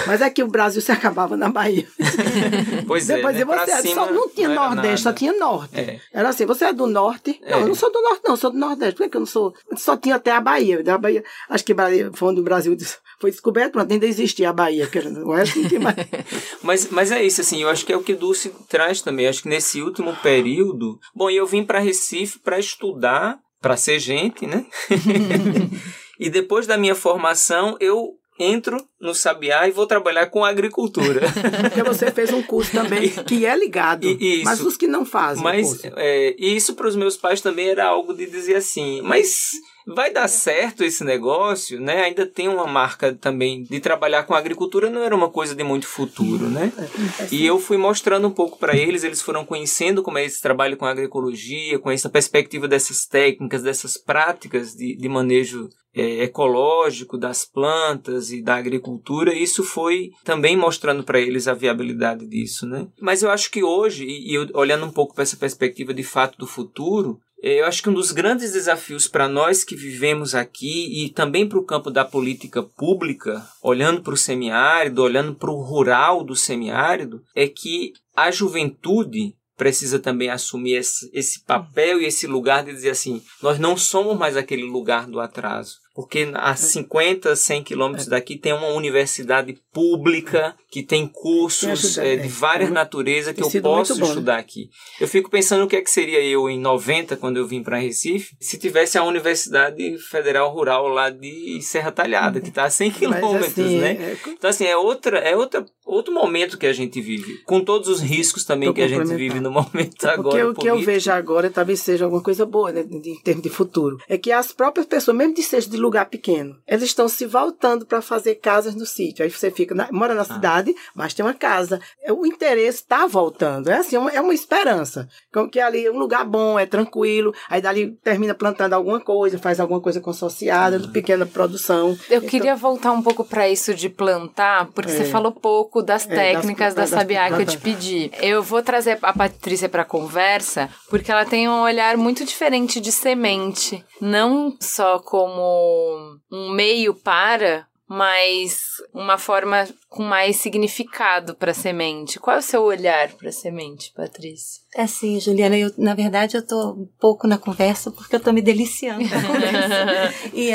mas é que o Brasil se acabava na Bahia. Pois é, Depois né? de você, Pra cima só não tinha não Nordeste, só tinha Norte. É. Era assim, você é do Norte? É. Não, eu não sou do Norte, não, sou do Nordeste. Por que, eu não sou? Só tinha até a Bahia. Da Bahia acho que foi onde o Brasil foi descoberto, pronto, ainda existia a Bahia. Que era- o resto não tinha mais. Mas, mas é isso, assim, eu acho que é o que Dulce traz também. Acho que nesse último período. Bom, eu vim para Recife para estudar, para ser gente, né? E depois da minha formação, eu entro no Sabiá e vou trabalhar com agricultura. Porque você fez um curso também que é ligado. Isso. Mas os que não fazem. Mas é, isso para os meus pais também era algo de dizer assim, mas vai dar certo esse negócio, né? Ainda tem uma marca também de trabalhar com agricultura, não era uma coisa de muito futuro, né? E eu fui mostrando um pouco para eles, eles foram conhecendo como é esse trabalho com agroecologia, com essa perspectiva dessas técnicas, dessas práticas de, de manejo é, ecológico das plantas e da agricultura, isso foi também mostrando para eles a viabilidade disso, né? Mas eu acho que hoje, e, e olhando um pouco para essa perspectiva de fato do futuro, eu acho que um dos grandes desafios para nós que vivemos aqui e também para o campo da política pública, olhando para o semiárido, olhando para o rural do semiárido, é que a juventude precisa também assumir esse, esse papel e esse lugar de dizer assim: nós não somos mais aquele lugar do atraso. Porque a 50, 100 quilômetros daqui tem uma universidade pública que tem cursos é, de várias naturezas que eu posso bom, estudar né? aqui. Eu fico pensando o que é que seria eu em 90, quando eu vim para Recife, se tivesse a Universidade Federal Rural lá de Serra Talhada, que está a 100 quilômetros, assim, né? É... Então, assim, é, outra, é outra, outro momento que a gente vive, com todos os riscos também que a gente vive no momento agora. O que eu vejo agora talvez seja alguma coisa boa, né, em termos de futuro, é que as próprias pessoas, mesmo de seja de lugar pequeno. Eles estão se voltando para fazer casas no sítio. Aí você fica, na, mora na ah. cidade, mas tem uma casa. É, o interesse está voltando. É assim, é uma, é uma esperança. Que ali é um lugar bom, é tranquilo. Aí dali termina plantando alguma coisa, faz alguma coisa consorciada, uhum. pequena produção. Eu então, queria voltar um pouco para isso de plantar, porque é, você falou pouco das técnicas das, da Sabiá que eu te pedi. Eu vou trazer a Patrícia para conversa, porque ela tem um olhar muito diferente de semente. Não só como um meio para, mas uma forma com mais significado para a semente. Qual é o seu olhar para a semente, Patrícia? É assim, Juliana, eu, na verdade eu tô um pouco na conversa porque eu tô me deliciando com a conversa. e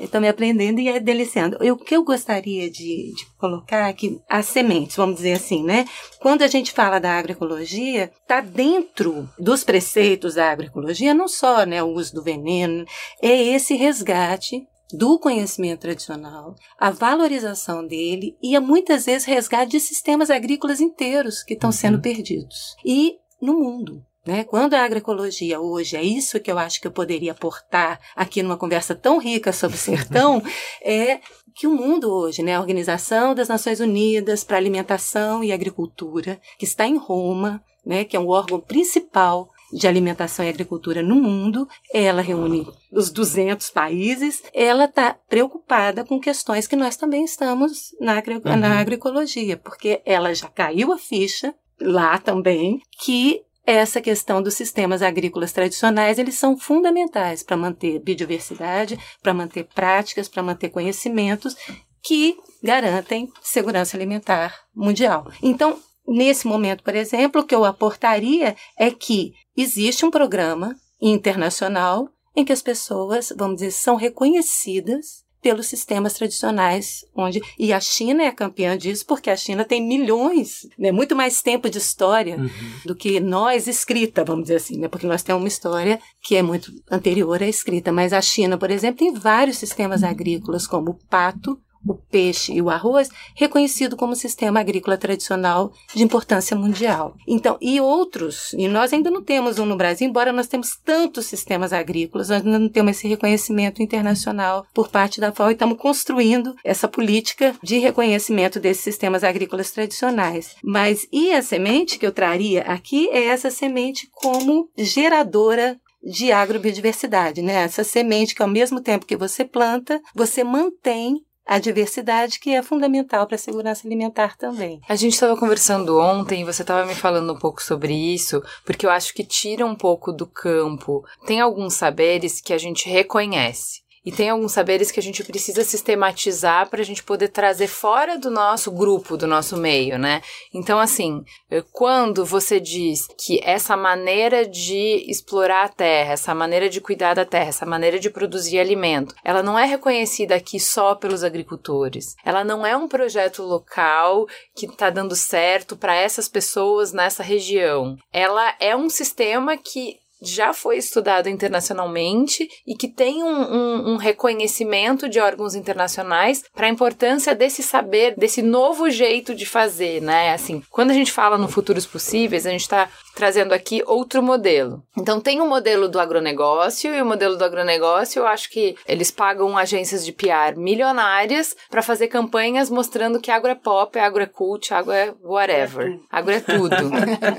eu tô me aprendendo e é deliciando. o que eu gostaria de, de colocar aqui, as sementes, vamos dizer assim, né? Quando a gente fala da agroecologia, tá dentro dos preceitos da agroecologia não só né, o uso do veneno, é esse resgate do conhecimento tradicional, a valorização dele e a muitas vezes resgate de sistemas agrícolas inteiros que estão uhum. sendo perdidos. E no mundo. Né? Quando a agroecologia hoje, é isso que eu acho que eu poderia aportar aqui numa conversa tão rica sobre o sertão, é que o mundo hoje, né, a Organização das Nações Unidas para Alimentação e Agricultura, que está em Roma, né, que é um órgão principal de alimentação e agricultura no mundo, ela reúne os 200 países, ela está preocupada com questões que nós também estamos na, agri uhum. na agroecologia, porque ela já caiu a ficha lá também que essa questão dos sistemas agrícolas tradicionais, eles são fundamentais para manter biodiversidade, para manter práticas, para manter conhecimentos que garantem segurança alimentar mundial. Então, Nesse momento, por exemplo, o que eu aportaria é que existe um programa internacional em que as pessoas, vamos dizer, são reconhecidas pelos sistemas tradicionais, onde e a China é a campeã disso, porque a China tem milhões, né, muito mais tempo de história uhum. do que nós escrita, vamos dizer assim, né, porque nós temos uma história que é muito anterior à escrita, mas a China, por exemplo, tem vários sistemas agrícolas como o pato, o peixe e o arroz, reconhecido como sistema agrícola tradicional de importância mundial. Então, e outros, e nós ainda não temos um no Brasil, embora nós temos tantos sistemas agrícolas, nós ainda não temos esse reconhecimento internacional por parte da FAO e estamos construindo essa política de reconhecimento desses sistemas agrícolas tradicionais. Mas e a semente que eu traria aqui é essa semente como geradora de agrobiodiversidade, né? Essa semente que ao mesmo tempo que você planta, você mantém a diversidade que é fundamental para a segurança alimentar também. A gente estava conversando ontem e você estava me falando um pouco sobre isso, porque eu acho que tira um pouco do campo. Tem alguns saberes que a gente reconhece. E tem alguns saberes que a gente precisa sistematizar para a gente poder trazer fora do nosso grupo, do nosso meio, né? Então, assim, quando você diz que essa maneira de explorar a terra, essa maneira de cuidar da terra, essa maneira de produzir alimento, ela não é reconhecida aqui só pelos agricultores. Ela não é um projeto local que está dando certo para essas pessoas nessa região. Ela é um sistema que já foi estudado internacionalmente e que tem um, um, um reconhecimento de órgãos internacionais para a importância desse saber, desse novo jeito de fazer, né? Assim, quando a gente fala no futuros possíveis, a gente está trazendo aqui outro modelo. Então tem o um modelo do agronegócio e o modelo do agronegócio, eu acho que eles pagam agências de PR milionárias para fazer campanhas mostrando que agro é pop, agro é cult, agro é whatever. Agro é tudo.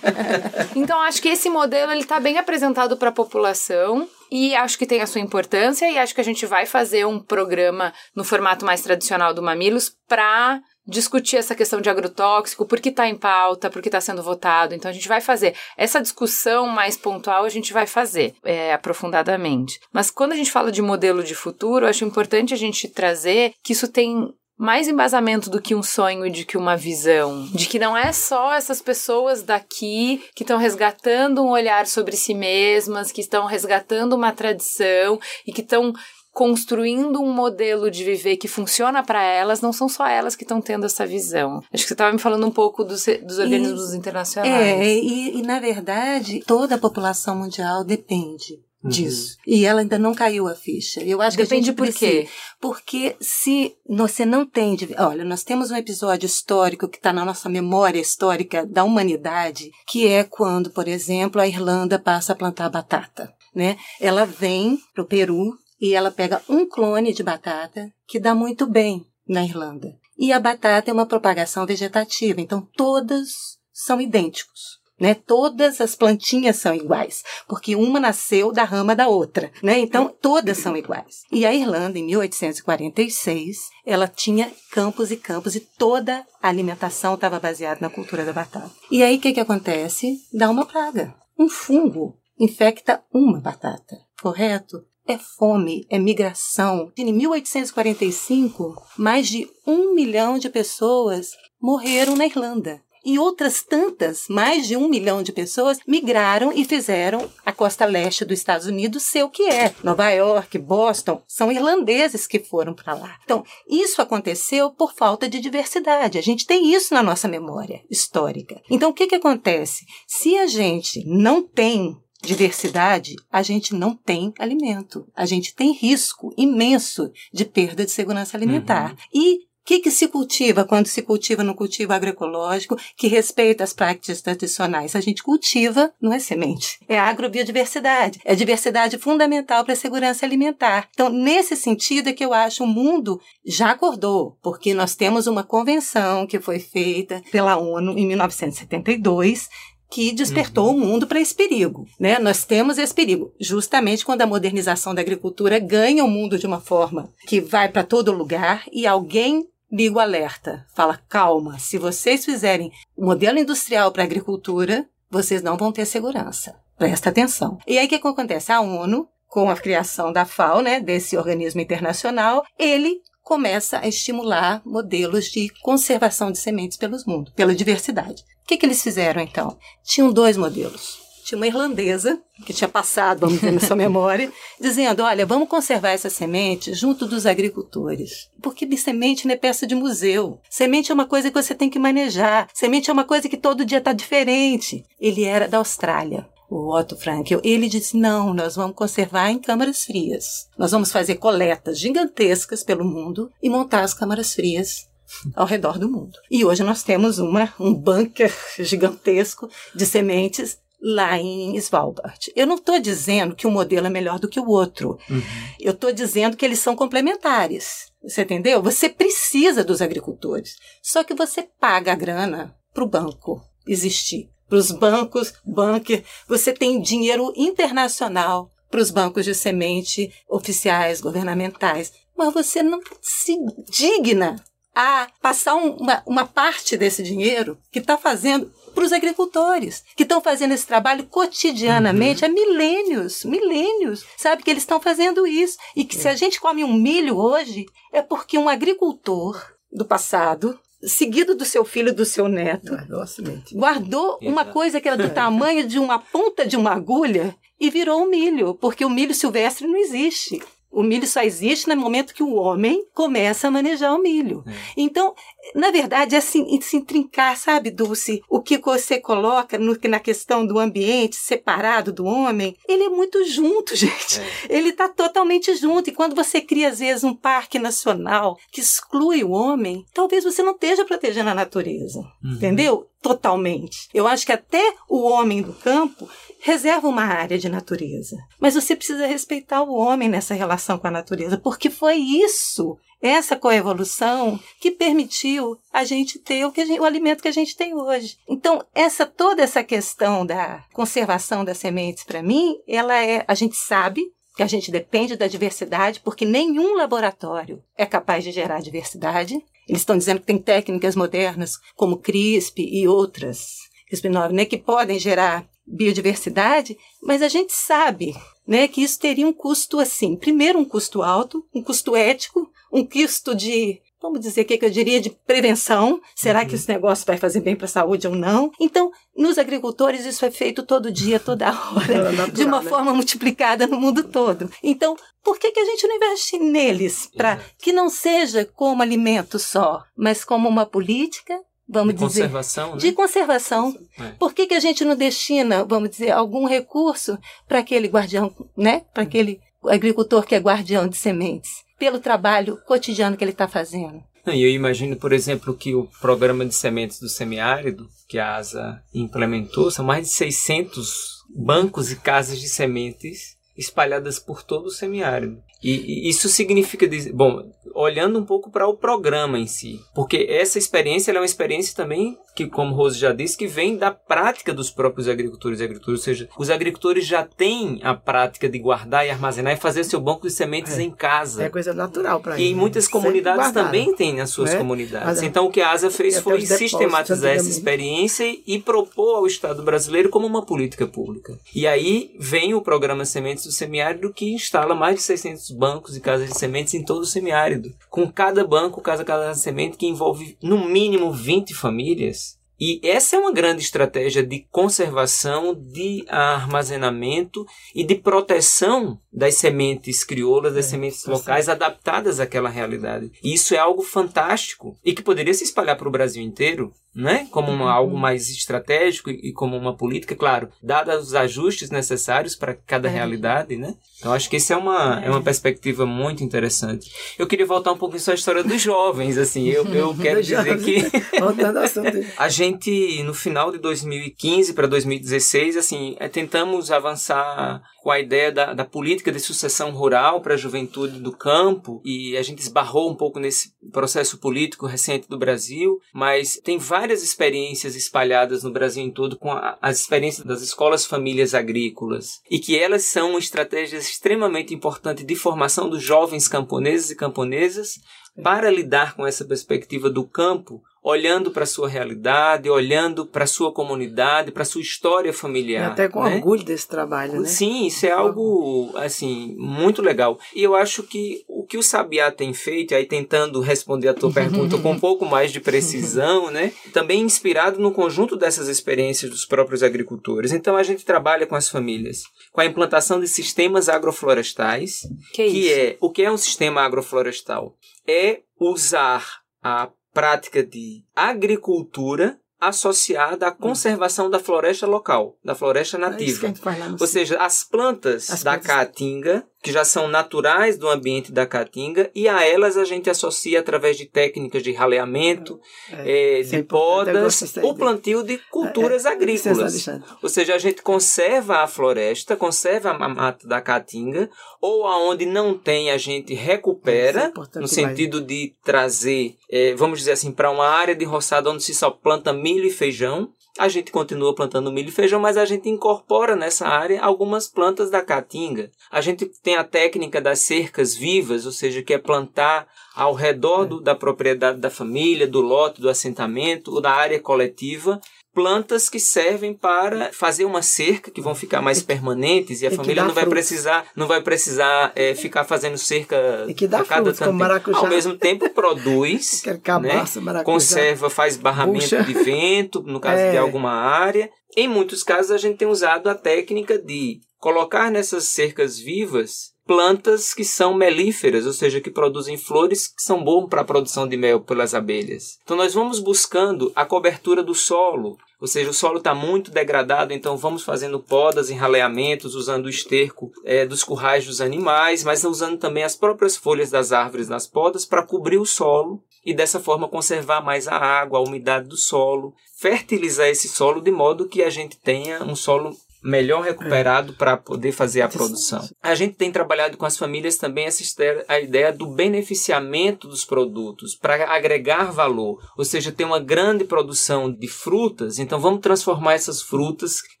então acho que esse modelo ele tá bem apresentado para a população e acho que tem a sua importância e acho que a gente vai fazer um programa no formato mais tradicional do Mamilos para discutir essa questão de agrotóxico, por que está em pauta, por que está sendo votado. Então a gente vai fazer essa discussão mais pontual, a gente vai fazer é, aprofundadamente. Mas quando a gente fala de modelo de futuro, acho importante a gente trazer que isso tem mais embasamento do que um sonho e de que uma visão. De que não é só essas pessoas daqui que estão resgatando um olhar sobre si mesmas, que estão resgatando uma tradição e que estão construindo um modelo de viver que funciona para elas, não são só elas que estão tendo essa visão. Acho que você estava me falando um pouco dos, dos organismos e, internacionais. É, e, e na verdade, toda a população mundial depende Uhum. disso. E ela ainda não caiu a ficha. Eu acho Depende que a gente por quê? Porque se você não tem. Olha, nós temos um episódio histórico que está na nossa memória histórica da humanidade, que é quando, por exemplo, a Irlanda passa a plantar batata. Né? Ela vem para o Peru e ela pega um clone de batata que dá muito bem na Irlanda. E a batata é uma propagação vegetativa, então todas são idênticos. Né? Todas as plantinhas são iguais, porque uma nasceu da rama da outra, né? Então todas são iguais. E a Irlanda, em 1846, ela tinha campos e campos e toda a alimentação estava baseada na cultura da batata. E aí o que, que acontece? Dá uma praga. Um fungo infecta uma batata, correto? é fome, é migração. Em 1845, mais de um milhão de pessoas morreram na Irlanda. E outras tantas, mais de um milhão de pessoas, migraram e fizeram a costa leste dos Estados Unidos ser o que é. Nova York, Boston, são irlandeses que foram para lá. Então, isso aconteceu por falta de diversidade. A gente tem isso na nossa memória histórica. Então, o que, que acontece? Se a gente não tem diversidade, a gente não tem alimento. A gente tem risco imenso de perda de segurança alimentar. Uhum. E que, que se cultiva quando se cultiva no cultivo agroecológico que respeita as práticas tradicionais? A gente cultiva, não é semente, é agrobiodiversidade. É diversidade fundamental para a segurança alimentar. Então, nesse sentido é que eu acho o mundo já acordou, porque nós temos uma convenção que foi feita pela ONU em 1972 que despertou uhum. o mundo para esse perigo. Né? Nós temos esse perigo, justamente quando a modernização da agricultura ganha o mundo de uma forma que vai para todo lugar e alguém liga o alerta, fala: calma, se vocês fizerem o modelo industrial para agricultura, vocês não vão ter segurança. Presta atenção. E aí o que, acontece? A ONU, com a criação da FAO, né, desse organismo internacional, ele começa a estimular modelos de conservação de sementes pelos mundo, pela diversidade. O que, que eles fizeram então? Tinham dois modelos. Tinha uma irlandesa, que tinha passado, vamos dizer, na sua memória, dizendo: olha, vamos conservar essa semente junto dos agricultores. Porque semente não é peça de museu. Semente é uma coisa que você tem que manejar. Semente é uma coisa que todo dia está diferente. Ele era da Austrália o Otto Frankel, ele disse: não, nós vamos conservar em câmaras frias. Nós vamos fazer coletas gigantescas pelo mundo e montar as câmaras frias ao redor do mundo. E hoje nós temos uma, um bunker gigantesco de sementes lá em Svalbard. Eu não estou dizendo que um modelo é melhor do que o outro. Uhum. Eu estou dizendo que eles são complementares. Você entendeu? Você precisa dos agricultores. Só que você paga a grana para o banco existir para os bancos, bunker, você tem dinheiro internacional para os bancos de semente oficiais, governamentais, mas você não se digna a passar uma, uma parte desse dinheiro que está fazendo para os agricultores, que estão fazendo esse trabalho cotidianamente uhum. há milênios, milênios, sabe que eles estão fazendo isso. E que é. se a gente come um milho hoje, é porque um agricultor do passado seguido do seu filho e do seu neto. Guardou a semente. Guardou uma coisa que era do tamanho de uma ponta de uma agulha e virou um milho, porque o milho silvestre não existe. O milho só existe no momento que o homem começa a manejar o milho. É. Então, na verdade, é assim, se intrincar, sabe, Dulce? O que você coloca no, na questão do ambiente separado do homem, ele é muito junto, gente. É. Ele está totalmente junto. E quando você cria, às vezes, um parque nacional que exclui o homem, talvez você não esteja protegendo a natureza. Uhum. Entendeu? Totalmente. Eu acho que até o homem do campo reserva uma área de natureza. Mas você precisa respeitar o homem nessa relação com a natureza, porque foi isso, essa coevolução, que permitiu a gente ter o, que gente, o alimento que a gente tem hoje. Então, essa toda essa questão da conservação das sementes, para mim, ela é, a gente sabe que a gente depende da diversidade, porque nenhum laboratório é capaz de gerar diversidade. Eles estão dizendo que tem técnicas modernas, como CRISP e outras, CRISP-9, né, que podem gerar biodiversidade, mas a gente sabe né, que isso teria um custo assim. Primeiro, um custo alto, um custo ético, um custo de vamos dizer o que, que eu diria de prevenção. Será que uhum. esse negócio vai fazer bem para a saúde ou não? Então, nos agricultores, isso é feito todo dia, toda hora, natural, de uma né? forma multiplicada no mundo todo. Então, por que, que a gente não investe neles? Para que não seja como alimento só, mas como uma política vamos de dizer, conservação, né? de conservação. É. Por que, que a gente não destina, vamos dizer, algum recurso para aquele guardião, né? Para aquele agricultor que é guardião de sementes, pelo trabalho cotidiano que ele está fazendo? E eu imagino, por exemplo, que o programa de sementes do semiárido, que a ASA implementou, são mais de 600 bancos e casas de sementes espalhadas por todo o semiárido. E, isso significa, bom, olhando um pouco para o programa em si, porque essa experiência é uma experiência também que, como Rose já disse, que vem da prática dos próprios agricultores e agricultores, ou seja, os agricultores já têm a prática de guardar e armazenar e fazer seu banco de sementes é, em casa. É coisa natural para eles. E em muitas comunidades também têm as suas é? comunidades. então o que a ASA fez foi sistematizar essa experiência e, e propor ao Estado brasileiro como uma política pública. E aí vem o programa Sementes do Semiárido que instala mais de 600 bancos e casas de sementes em todo o semiárido, com cada banco, casa, casa de semente que envolve no mínimo 20 famílias. E essa é uma grande estratégia de conservação, de armazenamento e de proteção das sementes crioulas, das é, sementes locais adaptadas àquela realidade. E isso é algo fantástico e que poderia se espalhar para o Brasil inteiro, né? Como uma, algo uhum. mais estratégico e, e, como uma política, claro, dados os ajustes necessários para cada é. realidade, né? Então acho que isso é uma, é. é uma perspectiva muito interessante. Eu queria voltar um pouco só à história dos jovens, assim, eu, eu quero dizer que a gente no final de 2015 para 2016, assim, é, tentamos avançar com a ideia da, da política de sucessão rural para a juventude do campo e a gente esbarrou um pouco nesse processo político recente do Brasil, mas tem várias experiências espalhadas no Brasil todo com a, as experiências das escolas famílias agrícolas e que elas são estratégias extremamente importantes de formação dos jovens camponeses e camponesas para lidar com essa perspectiva do campo olhando para a sua realidade, olhando para a sua comunidade, para a sua história familiar. E até com né? orgulho desse trabalho, né? Sim, isso é algo assim muito legal. E eu acho que o que o Sabiá tem feito, aí tentando responder a tua pergunta com um pouco mais de precisão, né? Também inspirado no conjunto dessas experiências dos próprios agricultores. Então a gente trabalha com as famílias, com a implantação de sistemas agroflorestais, que, que é o que é um sistema agroflorestal? É usar a prática de agricultura associada à conservação da floresta local, da floresta é nativa. Ou seja, as plantas as da plantas... caatinga que já são naturais do ambiente da caatinga e a elas a gente associa através de técnicas de raleamento, é, é, de podas, o plantio de culturas é, é agrícolas. Ou seja, a gente conserva a floresta, conserva a mata da caatinga, ou aonde não tem a gente recupera, no sentido de trazer, é, vamos dizer assim, para uma área de roçado onde se só planta milho e feijão, a gente continua plantando milho e feijão, mas a gente incorpora nessa área algumas plantas da caatinga. A gente tem a técnica das cercas vivas, ou seja, que é plantar ao redor do, da propriedade da família, do lote, do assentamento ou da área coletiva, plantas que servem para fazer uma cerca que vão ficar mais permanentes e a e família não vai frutos. precisar não vai precisar é, ficar fazendo cerca e que dá cada frutos, tanto ao mesmo tempo produz cabaça, né? conserva faz barramento de vento no caso é. de alguma área em muitos casos a gente tem usado a técnica de colocar nessas cercas vivas plantas que são melíferas, ou seja, que produzem flores que são boas para a produção de mel pelas abelhas. Então nós vamos buscando a cobertura do solo, ou seja, o solo está muito degradado, então vamos fazendo podas, enraleamentos, usando o esterco é, dos currais dos animais, mas usando também as próprias folhas das árvores nas podas para cobrir o solo e dessa forma conservar mais a água, a umidade do solo, fertilizar esse solo de modo que a gente tenha um solo melhor recuperado para poder fazer a produção. A gente tem trabalhado com as famílias também essa a ideia do beneficiamento dos produtos para agregar valor, ou seja, ter uma grande produção de frutas. Então vamos transformar essas frutas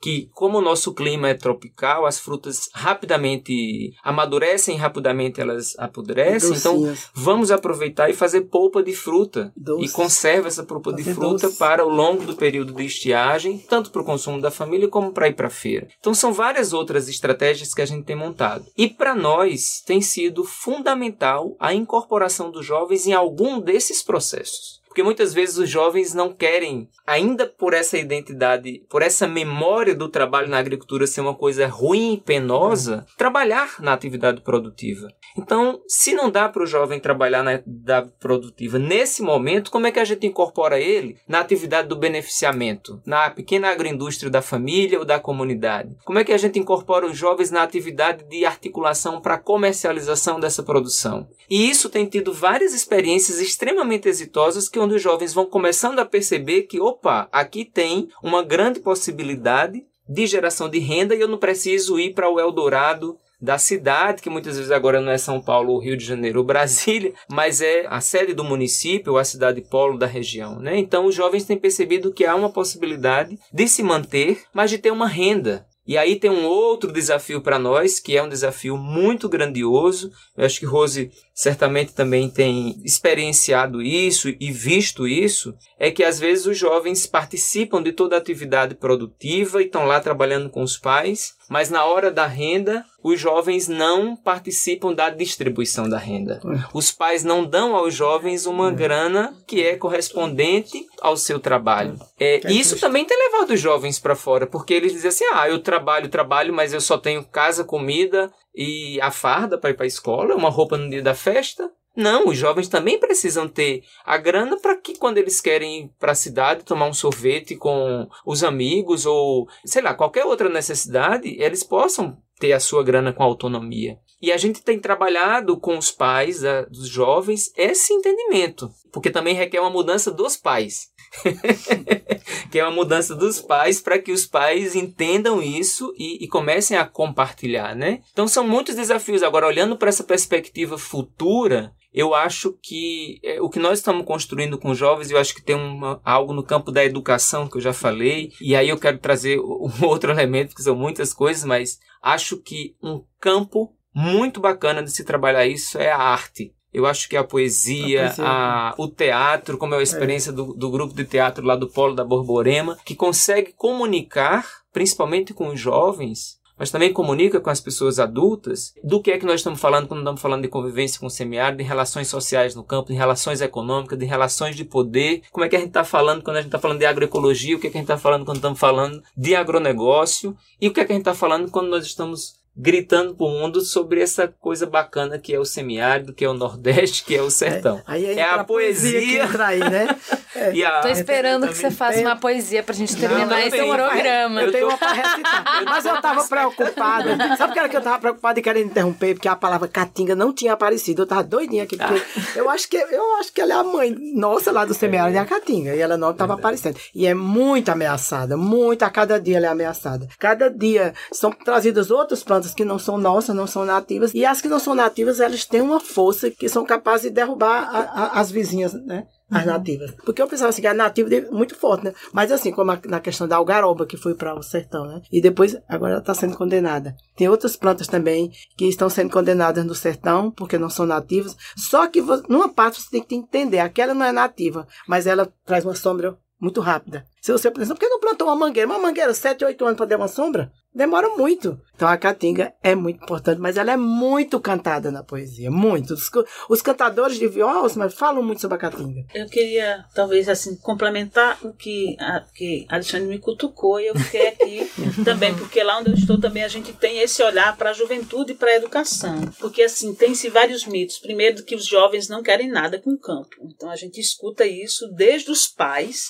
que, como o nosso clima é tropical, as frutas rapidamente amadurecem, rapidamente elas apodrecem. Então vamos aproveitar e fazer polpa de fruta e conserva essa polpa fazer de fruta para o longo do período de estiagem, tanto para o consumo da família como para ir para a feira feira. Então são várias outras estratégias que a gente tem montado. E para nós tem sido fundamental a incorporação dos jovens em algum desses processos. Porque muitas vezes os jovens não querem, ainda por essa identidade, por essa memória do trabalho na agricultura ser uma coisa ruim e penosa, trabalhar na atividade produtiva. Então, se não dá para o jovem trabalhar na atividade produtiva nesse momento, como é que a gente incorpora ele na atividade do beneficiamento, na pequena agroindústria da família ou da comunidade? Como é que a gente incorpora os jovens na atividade de articulação para comercialização dessa produção? E isso tem tido várias experiências extremamente exitosas que onde os jovens vão começando a perceber que, opa, aqui tem uma grande possibilidade de geração de renda e eu não preciso ir para o Eldorado da cidade, que muitas vezes agora não é São Paulo, Rio de Janeiro ou Brasília, mas é a sede do município ou a cidade polo da região. Né? Então os jovens têm percebido que há uma possibilidade de se manter, mas de ter uma renda. E aí tem um outro desafio para nós, que é um desafio muito grandioso. Eu acho que Rose certamente também tem experienciado isso e visto isso, é que às vezes os jovens participam de toda a atividade produtiva e estão lá trabalhando com os pais, mas na hora da renda, os jovens não participam da distribuição da renda. É. Os pais não dão aos jovens uma é. grana que é correspondente ao seu trabalho. É, é isso também tem levado os jovens para fora, porque eles dizem assim: ah, eu trabalho, trabalho, mas eu só tenho casa, comida e a farda para ir para a escola, uma roupa no dia da festa. Não, os jovens também precisam ter a grana para que quando eles querem ir para a cidade tomar um sorvete com os amigos ou, sei lá, qualquer outra necessidade, eles possam ter a sua grana com autonomia. E a gente tem trabalhado com os pais a, dos jovens esse entendimento, porque também requer uma mudança dos pais. que é uma mudança dos pais para que os pais entendam isso e, e, comecem a compartilhar, né? Então são muitos desafios. Agora, olhando para essa perspectiva futura, eu acho que é, o que nós estamos construindo com jovens, eu acho que tem uma, algo no campo da educação que eu já falei, e aí eu quero trazer um outro elemento, que são muitas coisas, mas acho que um campo muito bacana de se trabalhar isso é a arte. Eu acho que a poesia, a poesia. A, o teatro, como é a experiência é. Do, do grupo de teatro lá do Polo da Borborema, que consegue comunicar, principalmente com os jovens, mas também comunica com as pessoas adultas do que é que nós estamos falando quando estamos falando de convivência com o semiárido, de relações sociais no campo, de relações econômicas, de relações de poder, como é que a gente está falando quando a gente está falando de agroecologia, o que é que a gente está falando quando estamos falando de agronegócio e o que é que a gente está falando quando nós estamos gritando pro mundo sobre essa coisa bacana que é o semiárido, que é o Nordeste, que é o sertão. É, é a poesia. poesia que aí, né? É. E a... Tô esperando que você faça uma poesia pra gente terminar não, esse programa. Eu tenho uma pra recitar. Mas eu tava preocupada. Sabe o que era que eu tava preocupada e querendo interromper? Porque a palavra caatinga não tinha aparecido. Eu tava doidinha aqui. Porque eu, acho que, eu acho que ela é a mãe nossa lá do semiárido, é a caatinga. E ela não tava aparecendo. E é muito ameaçada. Muito. A cada dia ela é ameaçada. Cada dia são trazidas outras plantas que não são nossas, não são nativas. E as que não são nativas, elas têm uma força que são capazes de derrubar a, a, as vizinhas, né? As uhum. nativas. Porque eu pensava assim, que a nativa é muito forte, né? Mas assim, como a, na questão da algaroba, que foi para o sertão, né? E depois, agora ela está sendo condenada. Tem outras plantas também que estão sendo condenadas no sertão, porque não são nativas. Só que numa parte você tem que entender, aquela não é nativa, mas ela traz uma sombra muito rápida. Se você, exemplo, por que não plantou uma mangueira? Uma mangueira, 7, 8 anos para dar uma sombra? Demora muito. Então a caatinga é muito importante, mas ela é muito cantada na poesia, muito. Os, os cantadores de viola mas falam muito sobre a caatinga. Eu queria, talvez, assim, complementar o que, a, que Alexandre me cutucou e eu fiquei aqui também, porque lá onde eu estou também a gente tem esse olhar para a juventude e para a educação. Porque, assim, tem-se vários mitos. Primeiro, que os jovens não querem nada com o campo. Então a gente escuta isso desde os pais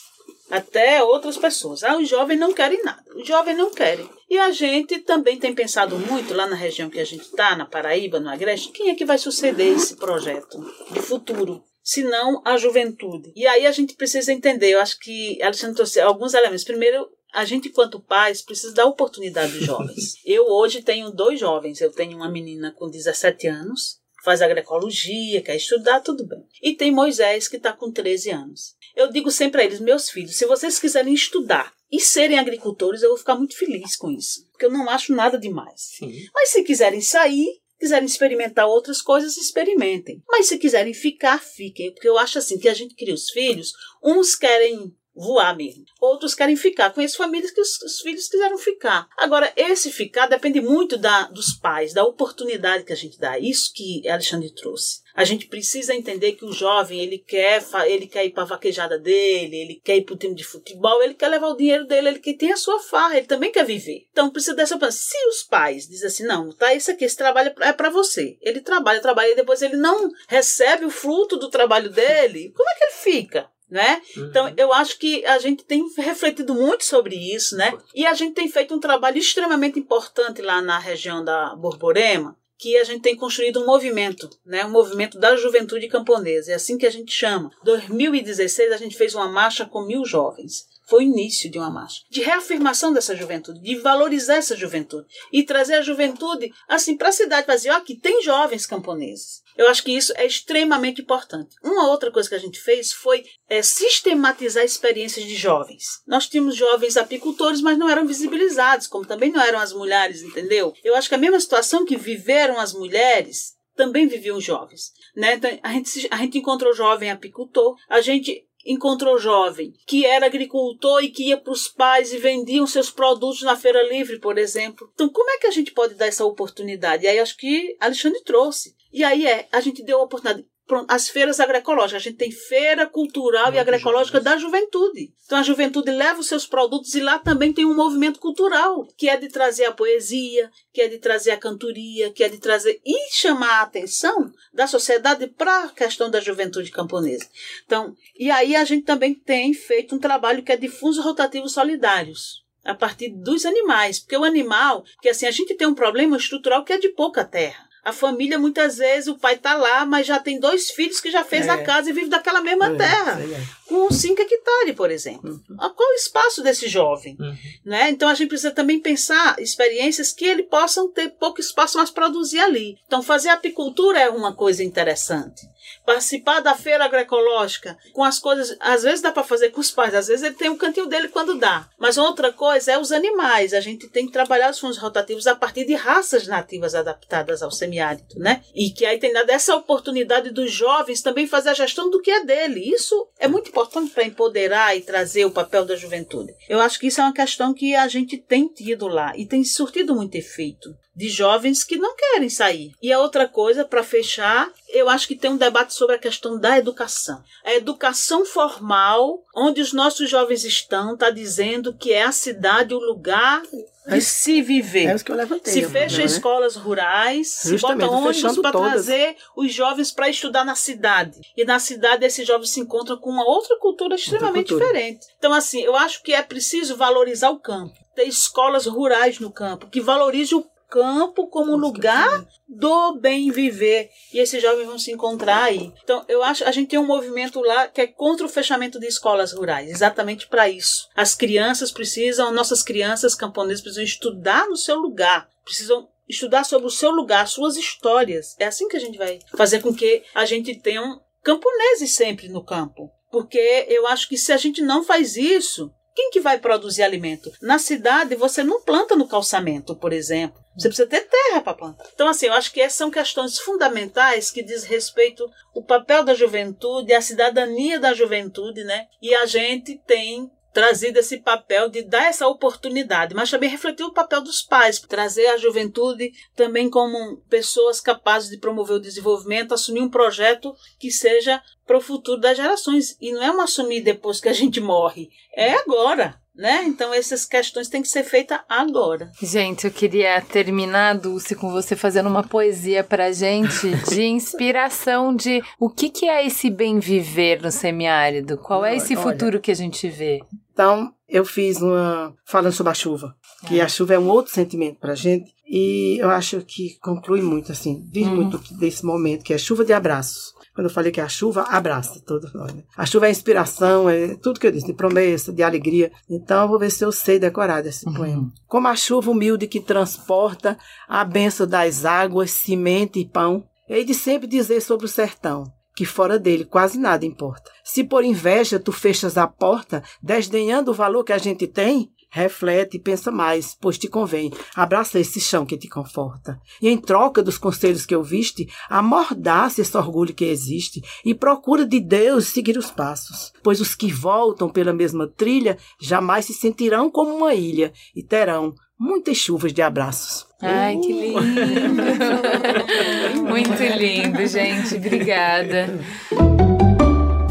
até outras pessoas. Ah, os jovens não querem nada. Os jovens não querem. E a gente também tem pensado muito lá na região que a gente está, na Paraíba, no Agreste, quem é que vai suceder esse projeto de futuro? Se não a juventude. E aí a gente precisa entender, eu acho que Alexandre trouxe alguns elementos. Primeiro, a gente, enquanto pais, precisa dar oportunidade aos jovens. Eu hoje tenho dois jovens. Eu tenho uma menina com 17 anos, faz agroecologia, quer estudar, tudo bem. E tem Moisés, que está com 13 anos. Eu digo sempre a eles, meus filhos, se vocês quiserem estudar e serem agricultores, eu vou ficar muito feliz com isso, porque eu não acho nada demais. Sim. Mas se quiserem sair, quiserem experimentar outras coisas, experimentem. Mas se quiserem ficar, fiquem, porque eu acho assim que a gente cria os filhos, uns querem voar mesmo. Outros querem ficar. Conheço famílias que os, os, filhos quiseram ficar. Agora, esse ficar depende muito da, dos pais, da oportunidade que a gente dá. Isso que Alexandre trouxe. A gente precisa entender que o jovem, ele quer, ele quer ir para a vaquejada dele, ele quer ir para o time de futebol, ele quer levar o dinheiro dele, ele quer ter a sua farra, ele também quer viver. Então precisa dessa Se os pais dizem assim, não, tá, isso aqui, esse trabalho é para você. Ele trabalha, trabalha e depois ele não recebe o fruto do trabalho dele, como é que ele fica? Né? Uhum. Então, eu acho que a gente tem refletido muito sobre isso, né? E a gente tem feito um trabalho extremamente importante lá na região da Borborema, que a gente tem construído um movimento, né? Um movimento da juventude camponesa. É assim que a gente chama. 2016 a gente fez uma marcha com mil jovens foi o início de uma marcha de reafirmação dessa juventude, de valorizar essa juventude e trazer a juventude assim para a cidade, dizer, ó, aqui tem jovens camponeses. Eu acho que isso é extremamente importante. Uma outra coisa que a gente fez foi é, sistematizar experiências de jovens. Nós tínhamos jovens apicultores, mas não eram visibilizados, como também não eram as mulheres, entendeu? Eu acho que a mesma situação que viveram as mulheres também viviam jovens. Né? Então, a, gente, a gente encontrou jovem apicultor, a gente encontrou jovem que era agricultor e que ia para os pais e vendiam seus produtos na feira livre, por exemplo. Então, como é que a gente pode dar essa oportunidade? E aí acho que Alexandre trouxe. E aí é, a gente deu a oportunidade as feiras agroecológicas. A gente tem feira cultural e agroecológica da juventude. Então a juventude leva os seus produtos e lá também tem um movimento cultural, que é de trazer a poesia, que é de trazer a cantoria, que é de trazer e chamar a atenção da sociedade para a questão da juventude camponesa. Então, e aí a gente também tem feito um trabalho que é de fundos rotativos solidários a partir dos animais, porque o animal, que assim a gente tem um problema estrutural que é de pouca terra. A família, muitas vezes, o pai está lá, mas já tem dois filhos que já fez é. a casa e vive daquela mesma é, terra. É. Com cinco hectares, por exemplo. Uhum. Qual o espaço desse jovem? Uhum. Né? Então a gente precisa também pensar experiências que ele possam ter pouco espaço, mas produzir ali. Então fazer apicultura é uma coisa interessante participar da feira agroecológica com as coisas, às vezes dá para fazer com os pais, às vezes ele tem um cantinho dele quando dá. Mas outra coisa é os animais. A gente tem que trabalhar os fundos rotativos a partir de raças nativas adaptadas ao semiárido, né? E que aí tem dado essa oportunidade dos jovens também fazer a gestão do que é dele. Isso é muito importante para empoderar e trazer o papel da juventude. Eu acho que isso é uma questão que a gente tem tido lá e tem surtido muito efeito de jovens que não querem sair. E a outra coisa, para fechar, eu acho que tem um debate sobre a questão da educação. A educação formal, onde os nossos jovens estão, está dizendo que é a cidade o lugar de é, se viver. É isso que eu levantei. Se fecha né? escolas rurais, se bota ônibus para trazer os jovens para estudar na cidade. E na cidade esses jovens se encontram com uma outra cultura extremamente outra cultura. diferente. Então, assim, eu acho que é preciso valorizar o campo. Ter escolas rurais no campo, que valorize o campo como lugar do bem viver. E esses jovens vão se encontrar aí. Então, eu acho a gente tem um movimento lá que é contra o fechamento de escolas rurais, exatamente para isso. As crianças precisam, nossas crianças camponesas precisam estudar no seu lugar, precisam estudar sobre o seu lugar, suas histórias. É assim que a gente vai fazer com que a gente tenha um camponeses sempre no campo. Porque eu acho que se a gente não faz isso, quem que vai produzir alimento? Na cidade, você não planta no calçamento, por exemplo. Você precisa ter terra para plantar. Então, assim, eu acho que essas são questões fundamentais que diz respeito o papel da juventude, a cidadania da juventude, né? E a gente tem trazido esse papel de dar essa oportunidade, mas também refletir o papel dos pais, trazer a juventude também como pessoas capazes de promover o desenvolvimento, assumir um projeto que seja para o futuro das gerações. E não é um assumir depois que a gente morre, é agora né? Então essas questões têm que ser feitas agora. Gente, eu queria terminar, Dulce, com você fazendo uma poesia pra gente de inspiração de o que, que é esse bem viver no semiárido? Qual é esse futuro que a gente vê? Então, eu fiz uma falando sobre a chuva, que é. a chuva é um outro sentimento pra gente e eu acho que conclui muito assim, diz uhum. muito desse momento que é chuva de abraços. Quando eu falei que a chuva abraça todos nós. Né? A chuva é inspiração, é tudo que eu disse, de promessa, de alegria. Então eu vou ver se eu sei decorar esse uhum. poema. Como a chuva humilde que transporta a benção das águas, semente e pão. Hei de sempre dizer sobre o sertão que fora dele quase nada importa. Se por inveja tu fechas a porta, desdenhando o valor que a gente tem, Reflete e pensa mais, pois te convém. Abraça esse chão que te conforta. E em troca dos conselhos que eu viste, amordace esse orgulho que existe e procura de Deus seguir os passos. Pois os que voltam pela mesma trilha jamais se sentirão como uma ilha e terão muitas chuvas de abraços. Ai, que lindo! Muito lindo, gente. Obrigada.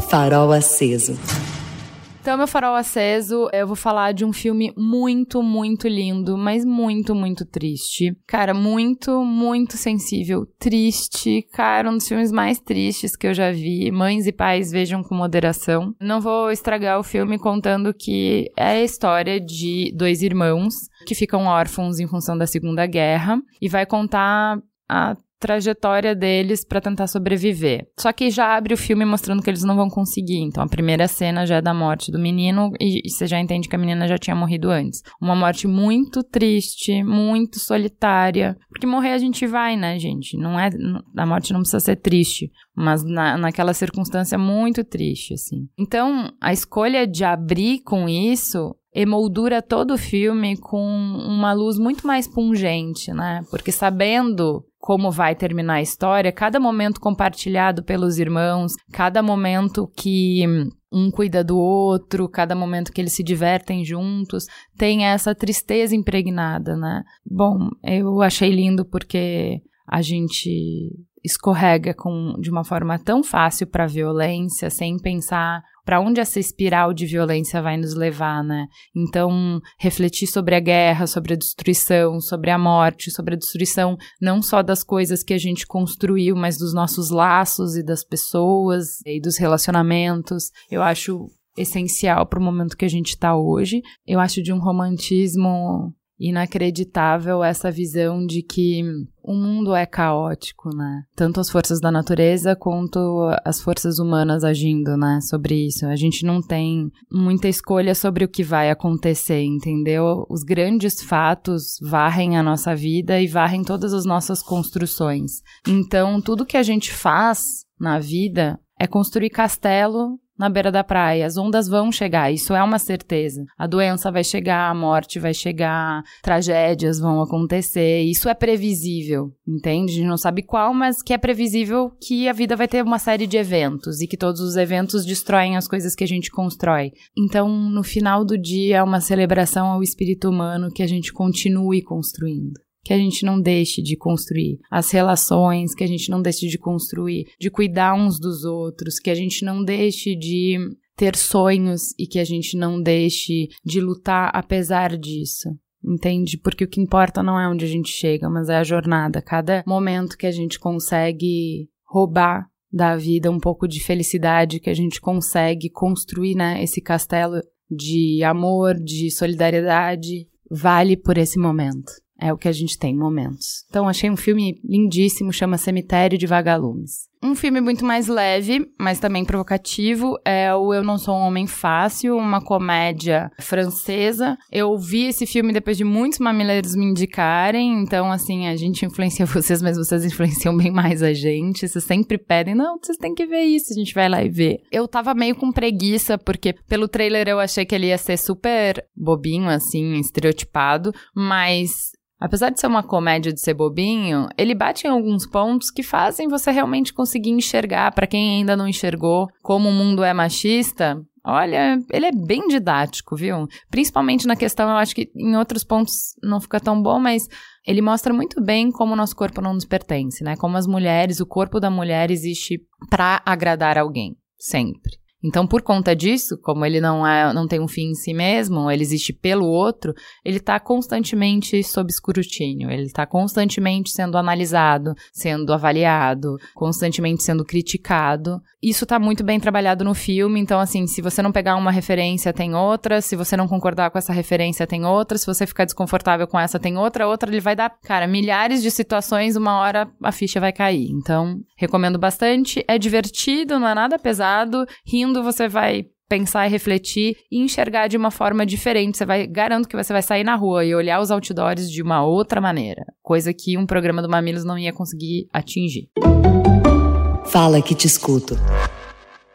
Farol aceso. Então, meu farol aceso, eu vou falar de um filme muito, muito lindo, mas muito, muito triste. Cara, muito, muito sensível. Triste, cara, um dos filmes mais tristes que eu já vi. Mães e pais vejam com moderação. Não vou estragar o filme contando que é a história de dois irmãos que ficam órfãos em função da Segunda Guerra e vai contar a trajetória deles para tentar sobreviver. Só que já abre o filme mostrando que eles não vão conseguir. Então a primeira cena já é da morte do menino e, e, você já entende que a menina já tinha morrido antes. Uma morte muito triste, muito solitária. Porque morrer a gente vai, né, gente? Não é a morte não precisa ser triste, mas na, naquela circunstância muito triste, assim. Então a escolha de abrir com isso emoldura todo o filme com uma luz muito mais pungente, né? Porque sabendo como vai terminar a história, cada momento compartilhado pelos irmãos, cada momento que um cuida do outro, cada momento que eles se divertem juntos, tem essa tristeza impregnada, né? Bom, eu achei lindo porque a gente escorrega com, de uma forma tão fácil para a violência, sem pensar para onde essa espiral de violência vai nos levar, né? Então, refletir sobre a guerra, sobre a destruição, sobre a morte, sobre a destruição não só das coisas que a gente construiu, mas dos nossos laços e das pessoas e dos relacionamentos. Eu acho essencial para o momento que a gente está hoje. Eu acho de um romantismo inacreditável essa visão de que o mundo é caótico, né? Tanto as forças da natureza quanto as forças humanas agindo, né? Sobre isso. A gente não tem muita escolha sobre o que vai acontecer, entendeu? Os grandes fatos varrem a nossa vida e varrem todas as nossas construções. Então, tudo que a gente faz na vida é construir castelo na beira da praia. As ondas vão chegar, isso é uma certeza. A doença vai chegar, a morte vai chegar, tragédias vão acontecer. Isso é previsível, entende? A gente não sabe qual, mas que é previsível que a vida vai ter uma série de eventos e que todos os eventos destroem as coisas que a gente constrói. Então, no final do dia, é uma celebração ao espírito humano que a gente continue construindo que a gente não deixe de construir, as relações que a gente não deixe de construir, de cuidar uns dos outros, que a gente não deixe de ter sonhos e que a gente não deixe de lutar apesar disso. Entende? Porque o que importa não é onde a gente chega, mas é a jornada. Cada momento que a gente consegue roubar da vida um pouco de felicidade, que a gente consegue construir, né, esse castelo de amor, de solidariedade, vale por esse momento. É o que a gente tem momentos. Então, achei um filme lindíssimo, chama Cemitério de Vagalumes. Um filme muito mais leve, mas também provocativo, é o Eu Não Sou um Homem Fácil, uma comédia francesa. Eu vi esse filme depois de muitos mamileiros me indicarem, então, assim, a gente influencia vocês, mas vocês influenciam bem mais a gente. Vocês sempre pedem, não, vocês têm que ver isso, a gente vai lá e vê. Eu tava meio com preguiça, porque pelo trailer eu achei que ele ia ser super bobinho, assim, estereotipado, mas Apesar de ser uma comédia de ser bobinho, ele bate em alguns pontos que fazem você realmente conseguir enxergar, para quem ainda não enxergou, como o mundo é machista, Olha, ele é bem didático, viu? Principalmente na questão, eu acho que em outros pontos não fica tão bom, mas ele mostra muito bem como o nosso corpo não nos pertence, né? Como as mulheres, o corpo da mulher existe para agradar alguém, sempre. Então, por conta disso, como ele não é, não tem um fim em si mesmo, ele existe pelo outro, ele está constantemente sob escrutínio, ele está constantemente sendo analisado, sendo avaliado, constantemente sendo criticado. Isso está muito bem trabalhado no filme, então assim, se você não pegar uma referência, tem outra, se você não concordar com essa referência, tem outra, se você ficar desconfortável com essa, tem outra, outra, ele vai dar, cara, milhares de situações, uma hora a ficha vai cair. Então, recomendo bastante, é divertido, não é nada pesado, rindo você vai pensar e refletir e enxergar de uma forma diferente. Você vai, garanto que você vai sair na rua e olhar os outdoors de uma outra maneira, coisa que um programa do Mamilos não ia conseguir atingir. Fala que te escuto.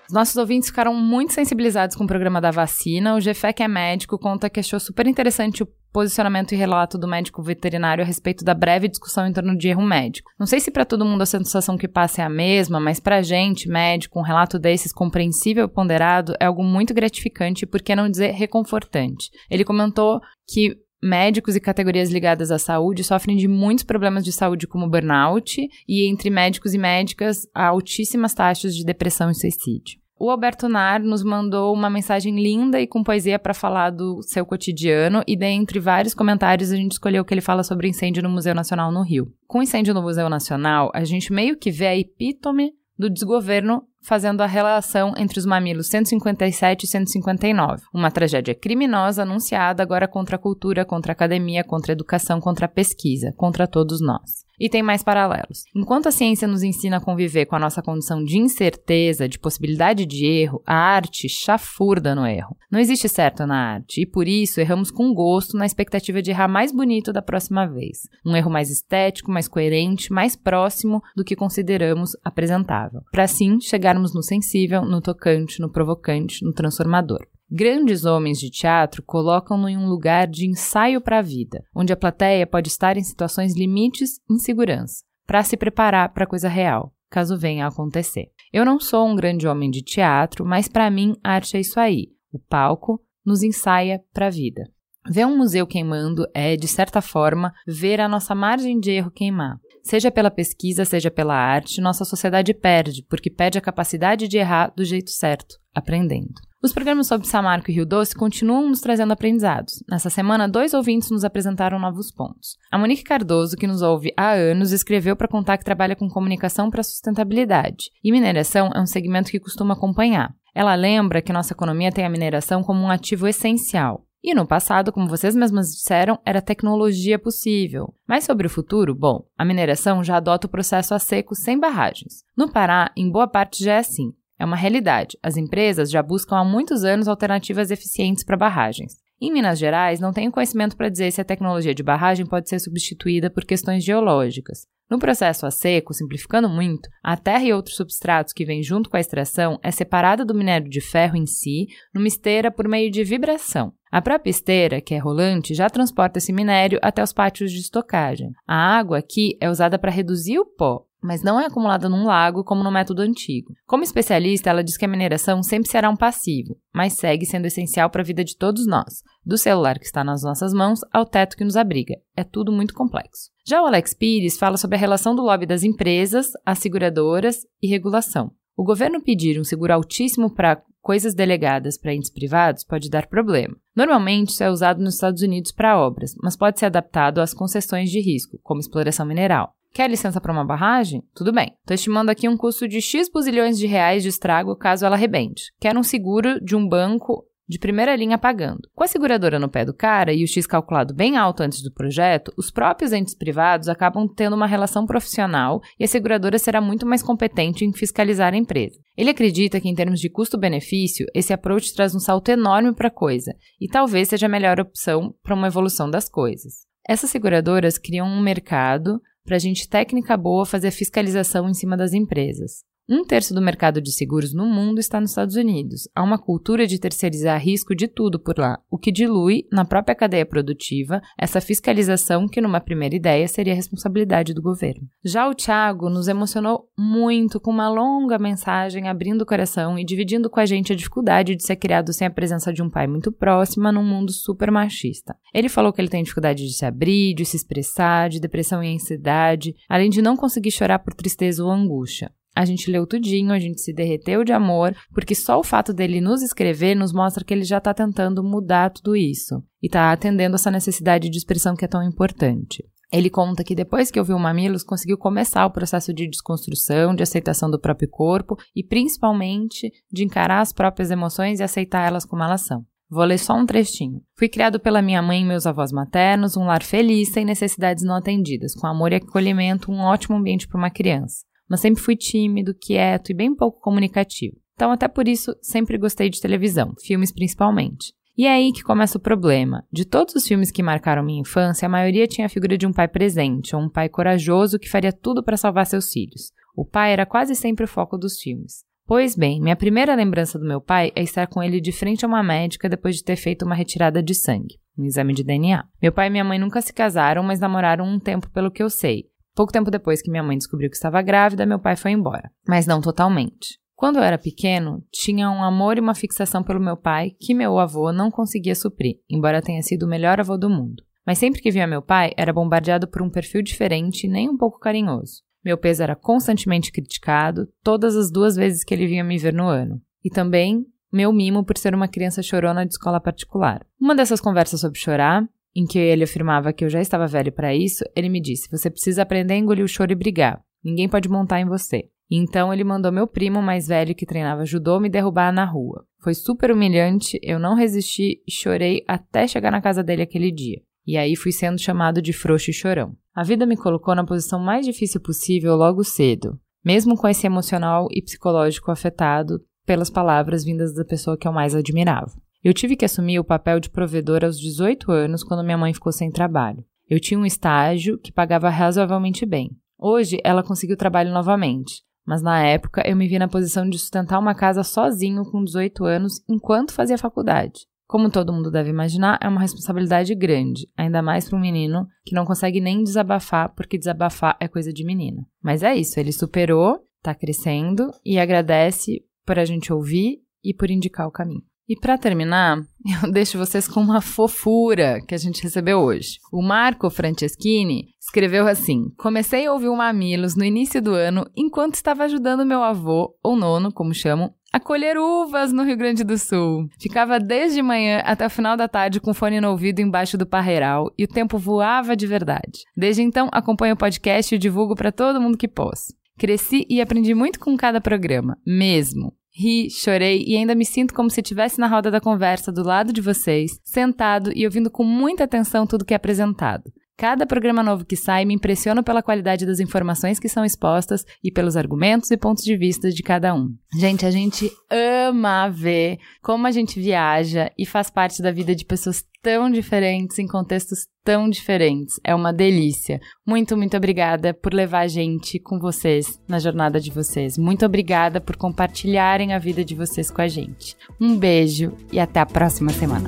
Nossos ouvintes ficaram muito sensibilizados com o programa da vacina. O GFEC é médico, conta que achou super interessante o posicionamento e relato do médico veterinário a respeito da breve discussão em torno de erro médico. Não sei se para todo mundo a sensação que passa é a mesma, mas para gente, médico, um relato desses compreensível e ponderado é algo muito gratificante, por que não dizer reconfortante. Ele comentou que médicos e categorias ligadas à saúde sofrem de muitos problemas de saúde, como burnout, e entre médicos e médicas, há altíssimas taxas de depressão e suicídio. O Alberto Nar nos mandou uma mensagem linda e com poesia para falar do seu cotidiano, e dentre vários comentários a gente escolheu que ele fala sobre incêndio no Museu Nacional no Rio. Com incêndio no Museu Nacional, a gente meio que vê a epítome do desgoverno fazendo a relação entre os mamilos 157 e 159. Uma tragédia criminosa anunciada agora contra a cultura, contra a academia, contra a educação, contra a pesquisa, contra todos nós. E tem mais paralelos. Enquanto a ciência nos ensina a conviver com a nossa condição de incerteza, de possibilidade de erro, a arte chafurda no erro. Não existe certo na arte, e por isso erramos com gosto na expectativa de errar mais bonito da próxima vez. Um erro mais estético, mais coerente, mais próximo do que consideramos apresentável. Para assim chegarmos no sensível, no tocante, no provocante, no transformador. Grandes homens de teatro colocam-no em um lugar de ensaio para a vida, onde a plateia pode estar em situações limites em segurança, para se preparar para a coisa real, caso venha a acontecer. Eu não sou um grande homem de teatro, mas para mim arte é isso aí. O palco nos ensaia para a vida. Ver um museu queimando é, de certa forma, ver a nossa margem de erro queimar. Seja pela pesquisa, seja pela arte, nossa sociedade perde, porque perde a capacidade de errar do jeito certo, aprendendo. Os programas sobre Samarco e Rio Doce continuam nos trazendo aprendizados. Nessa semana, dois ouvintes nos apresentaram novos pontos. A Monique Cardoso, que nos ouve há anos, escreveu para contar que trabalha com comunicação para sustentabilidade. E mineração é um segmento que costuma acompanhar. Ela lembra que nossa economia tem a mineração como um ativo essencial. E no passado, como vocês mesmas disseram, era tecnologia possível. Mas sobre o futuro, bom, a mineração já adota o processo a seco sem barragens. No Pará, em boa parte já é assim. É uma realidade. As empresas já buscam há muitos anos alternativas eficientes para barragens. Em Minas Gerais, não tenho conhecimento para dizer se a tecnologia de barragem pode ser substituída por questões geológicas. No processo a seco, simplificando muito, a terra e outros substratos que vêm junto com a extração é separada do minério de ferro em si numa esteira por meio de vibração. A própria esteira, que é rolante, já transporta esse minério até os pátios de estocagem. A água aqui é usada para reduzir o pó, mas não é acumulada num lago como no método antigo. Como especialista, ela diz que a mineração sempre será um passivo, mas segue sendo essencial para a vida de todos nós, do celular que está nas nossas mãos ao teto que nos abriga. É tudo muito complexo. Já o Alex Pires fala sobre a relação do lobby das empresas, as seguradoras e regulação. O governo pedir um seguro altíssimo para coisas delegadas para entes privados pode dar problema. Normalmente isso é usado nos Estados Unidos para obras, mas pode ser adaptado às concessões de risco, como exploração mineral. Quer licença para uma barragem? Tudo bem. Estou estimando aqui um custo de X buzilhões de reais de estrago caso ela arrebente. Quero um seguro de um banco de primeira linha pagando. Com a seguradora no pé do cara e o X calculado bem alto antes do projeto, os próprios entes privados acabam tendo uma relação profissional e a seguradora será muito mais competente em fiscalizar a empresa. Ele acredita que, em termos de custo-benefício, esse approach traz um salto enorme para a coisa e talvez seja a melhor opção para uma evolução das coisas. Essas seguradoras criam um mercado para a gente técnica boa fazer fiscalização em cima das empresas. Um terço do mercado de seguros no mundo está nos Estados Unidos. Há uma cultura de terceirizar risco de tudo por lá, o que dilui, na própria cadeia produtiva, essa fiscalização que, numa primeira ideia, seria responsabilidade do governo. Já o Thiago nos emocionou muito com uma longa mensagem abrindo o coração e dividindo com a gente a dificuldade de ser criado sem a presença de um pai muito próxima num mundo super machista. Ele falou que ele tem dificuldade de se abrir, de se expressar, de depressão e ansiedade, além de não conseguir chorar por tristeza ou angústia. A gente leu tudinho, a gente se derreteu de amor, porque só o fato dele nos escrever nos mostra que ele já está tentando mudar tudo isso e está atendendo essa necessidade de expressão que é tão importante. Ele conta que depois que ouviu Mamilos, conseguiu começar o processo de desconstrução, de aceitação do próprio corpo e principalmente de encarar as próprias emoções e aceitar elas como elas são. Vou ler só um trechinho. Fui criado pela minha mãe e meus avós maternos, um lar feliz, sem necessidades não atendidas, com amor e acolhimento, um ótimo ambiente para uma criança mas sempre fui tímido, quieto e bem pouco comunicativo. Então, até por isso, sempre gostei de televisão, filmes principalmente. E é aí que começa o problema. De todos os filmes que marcaram minha infância, a maioria tinha a figura de um pai presente, ou um pai corajoso que faria tudo para salvar seus filhos. O pai era quase sempre o foco dos filmes. Pois bem, minha primeira lembrança do meu pai é estar com ele de frente a uma médica depois de ter feito uma retirada de sangue, um exame de DNA. Meu pai e minha mãe nunca se casaram, mas namoraram um tempo pelo que eu sei. Pouco tempo depois que minha mãe descobriu que estava grávida, meu pai foi embora, mas não totalmente. Quando eu era pequeno, tinha um amor e uma fixação pelo meu pai que meu avô não conseguia suprir, embora tenha sido o melhor avô do mundo. Mas sempre que via meu pai, era bombardeado por um perfil diferente e nem um pouco carinhoso. Meu peso era constantemente criticado, todas as duas vezes que ele vinha me ver no ano. E também meu mimo por ser uma criança chorona de escola particular. Uma dessas conversas sobre chorar em que ele afirmava que eu já estava velho para isso, ele me disse: Você precisa aprender a engolir o choro e brigar. Ninguém pode montar em você. Então ele mandou meu primo mais velho que treinava judô me derrubar na rua. Foi super humilhante, eu não resisti e chorei até chegar na casa dele aquele dia. E aí fui sendo chamado de frouxo e chorão. A vida me colocou na posição mais difícil possível logo cedo, mesmo com esse emocional e psicológico afetado pelas palavras vindas da pessoa que eu mais admirava. Eu tive que assumir o papel de provedor aos 18 anos quando minha mãe ficou sem trabalho. Eu tinha um estágio que pagava razoavelmente bem. Hoje ela conseguiu trabalho novamente, mas na época eu me vi na posição de sustentar uma casa sozinho com 18 anos enquanto fazia faculdade. Como todo mundo deve imaginar, é uma responsabilidade grande, ainda mais para um menino que não consegue nem desabafar, porque desabafar é coisa de menina. Mas é isso, ele superou, está crescendo e agradece por a gente ouvir e por indicar o caminho. E para terminar, eu deixo vocês com uma fofura que a gente recebeu hoje. O Marco Franceschini escreveu assim: Comecei a ouvir o Mamilos no início do ano enquanto estava ajudando meu avô, ou nono, como chamam, a colher uvas no Rio Grande do Sul. Ficava desde manhã até o final da tarde com fone no ouvido embaixo do parreiral e o tempo voava de verdade. Desde então, acompanho o podcast e divulgo para todo mundo que posso. Cresci e aprendi muito com cada programa, mesmo. Ri, chorei e ainda me sinto como se estivesse na roda da conversa do lado de vocês, sentado e ouvindo com muita atenção tudo que é apresentado. Cada programa novo que sai me impressiona pela qualidade das informações que são expostas e pelos argumentos e pontos de vista de cada um. Gente, a gente ama ver como a gente viaja e faz parte da vida de pessoas tão diferentes, em contextos tão diferentes. É uma delícia. Muito, muito obrigada por levar a gente com vocês na jornada de vocês. Muito obrigada por compartilharem a vida de vocês com a gente. Um beijo e até a próxima semana.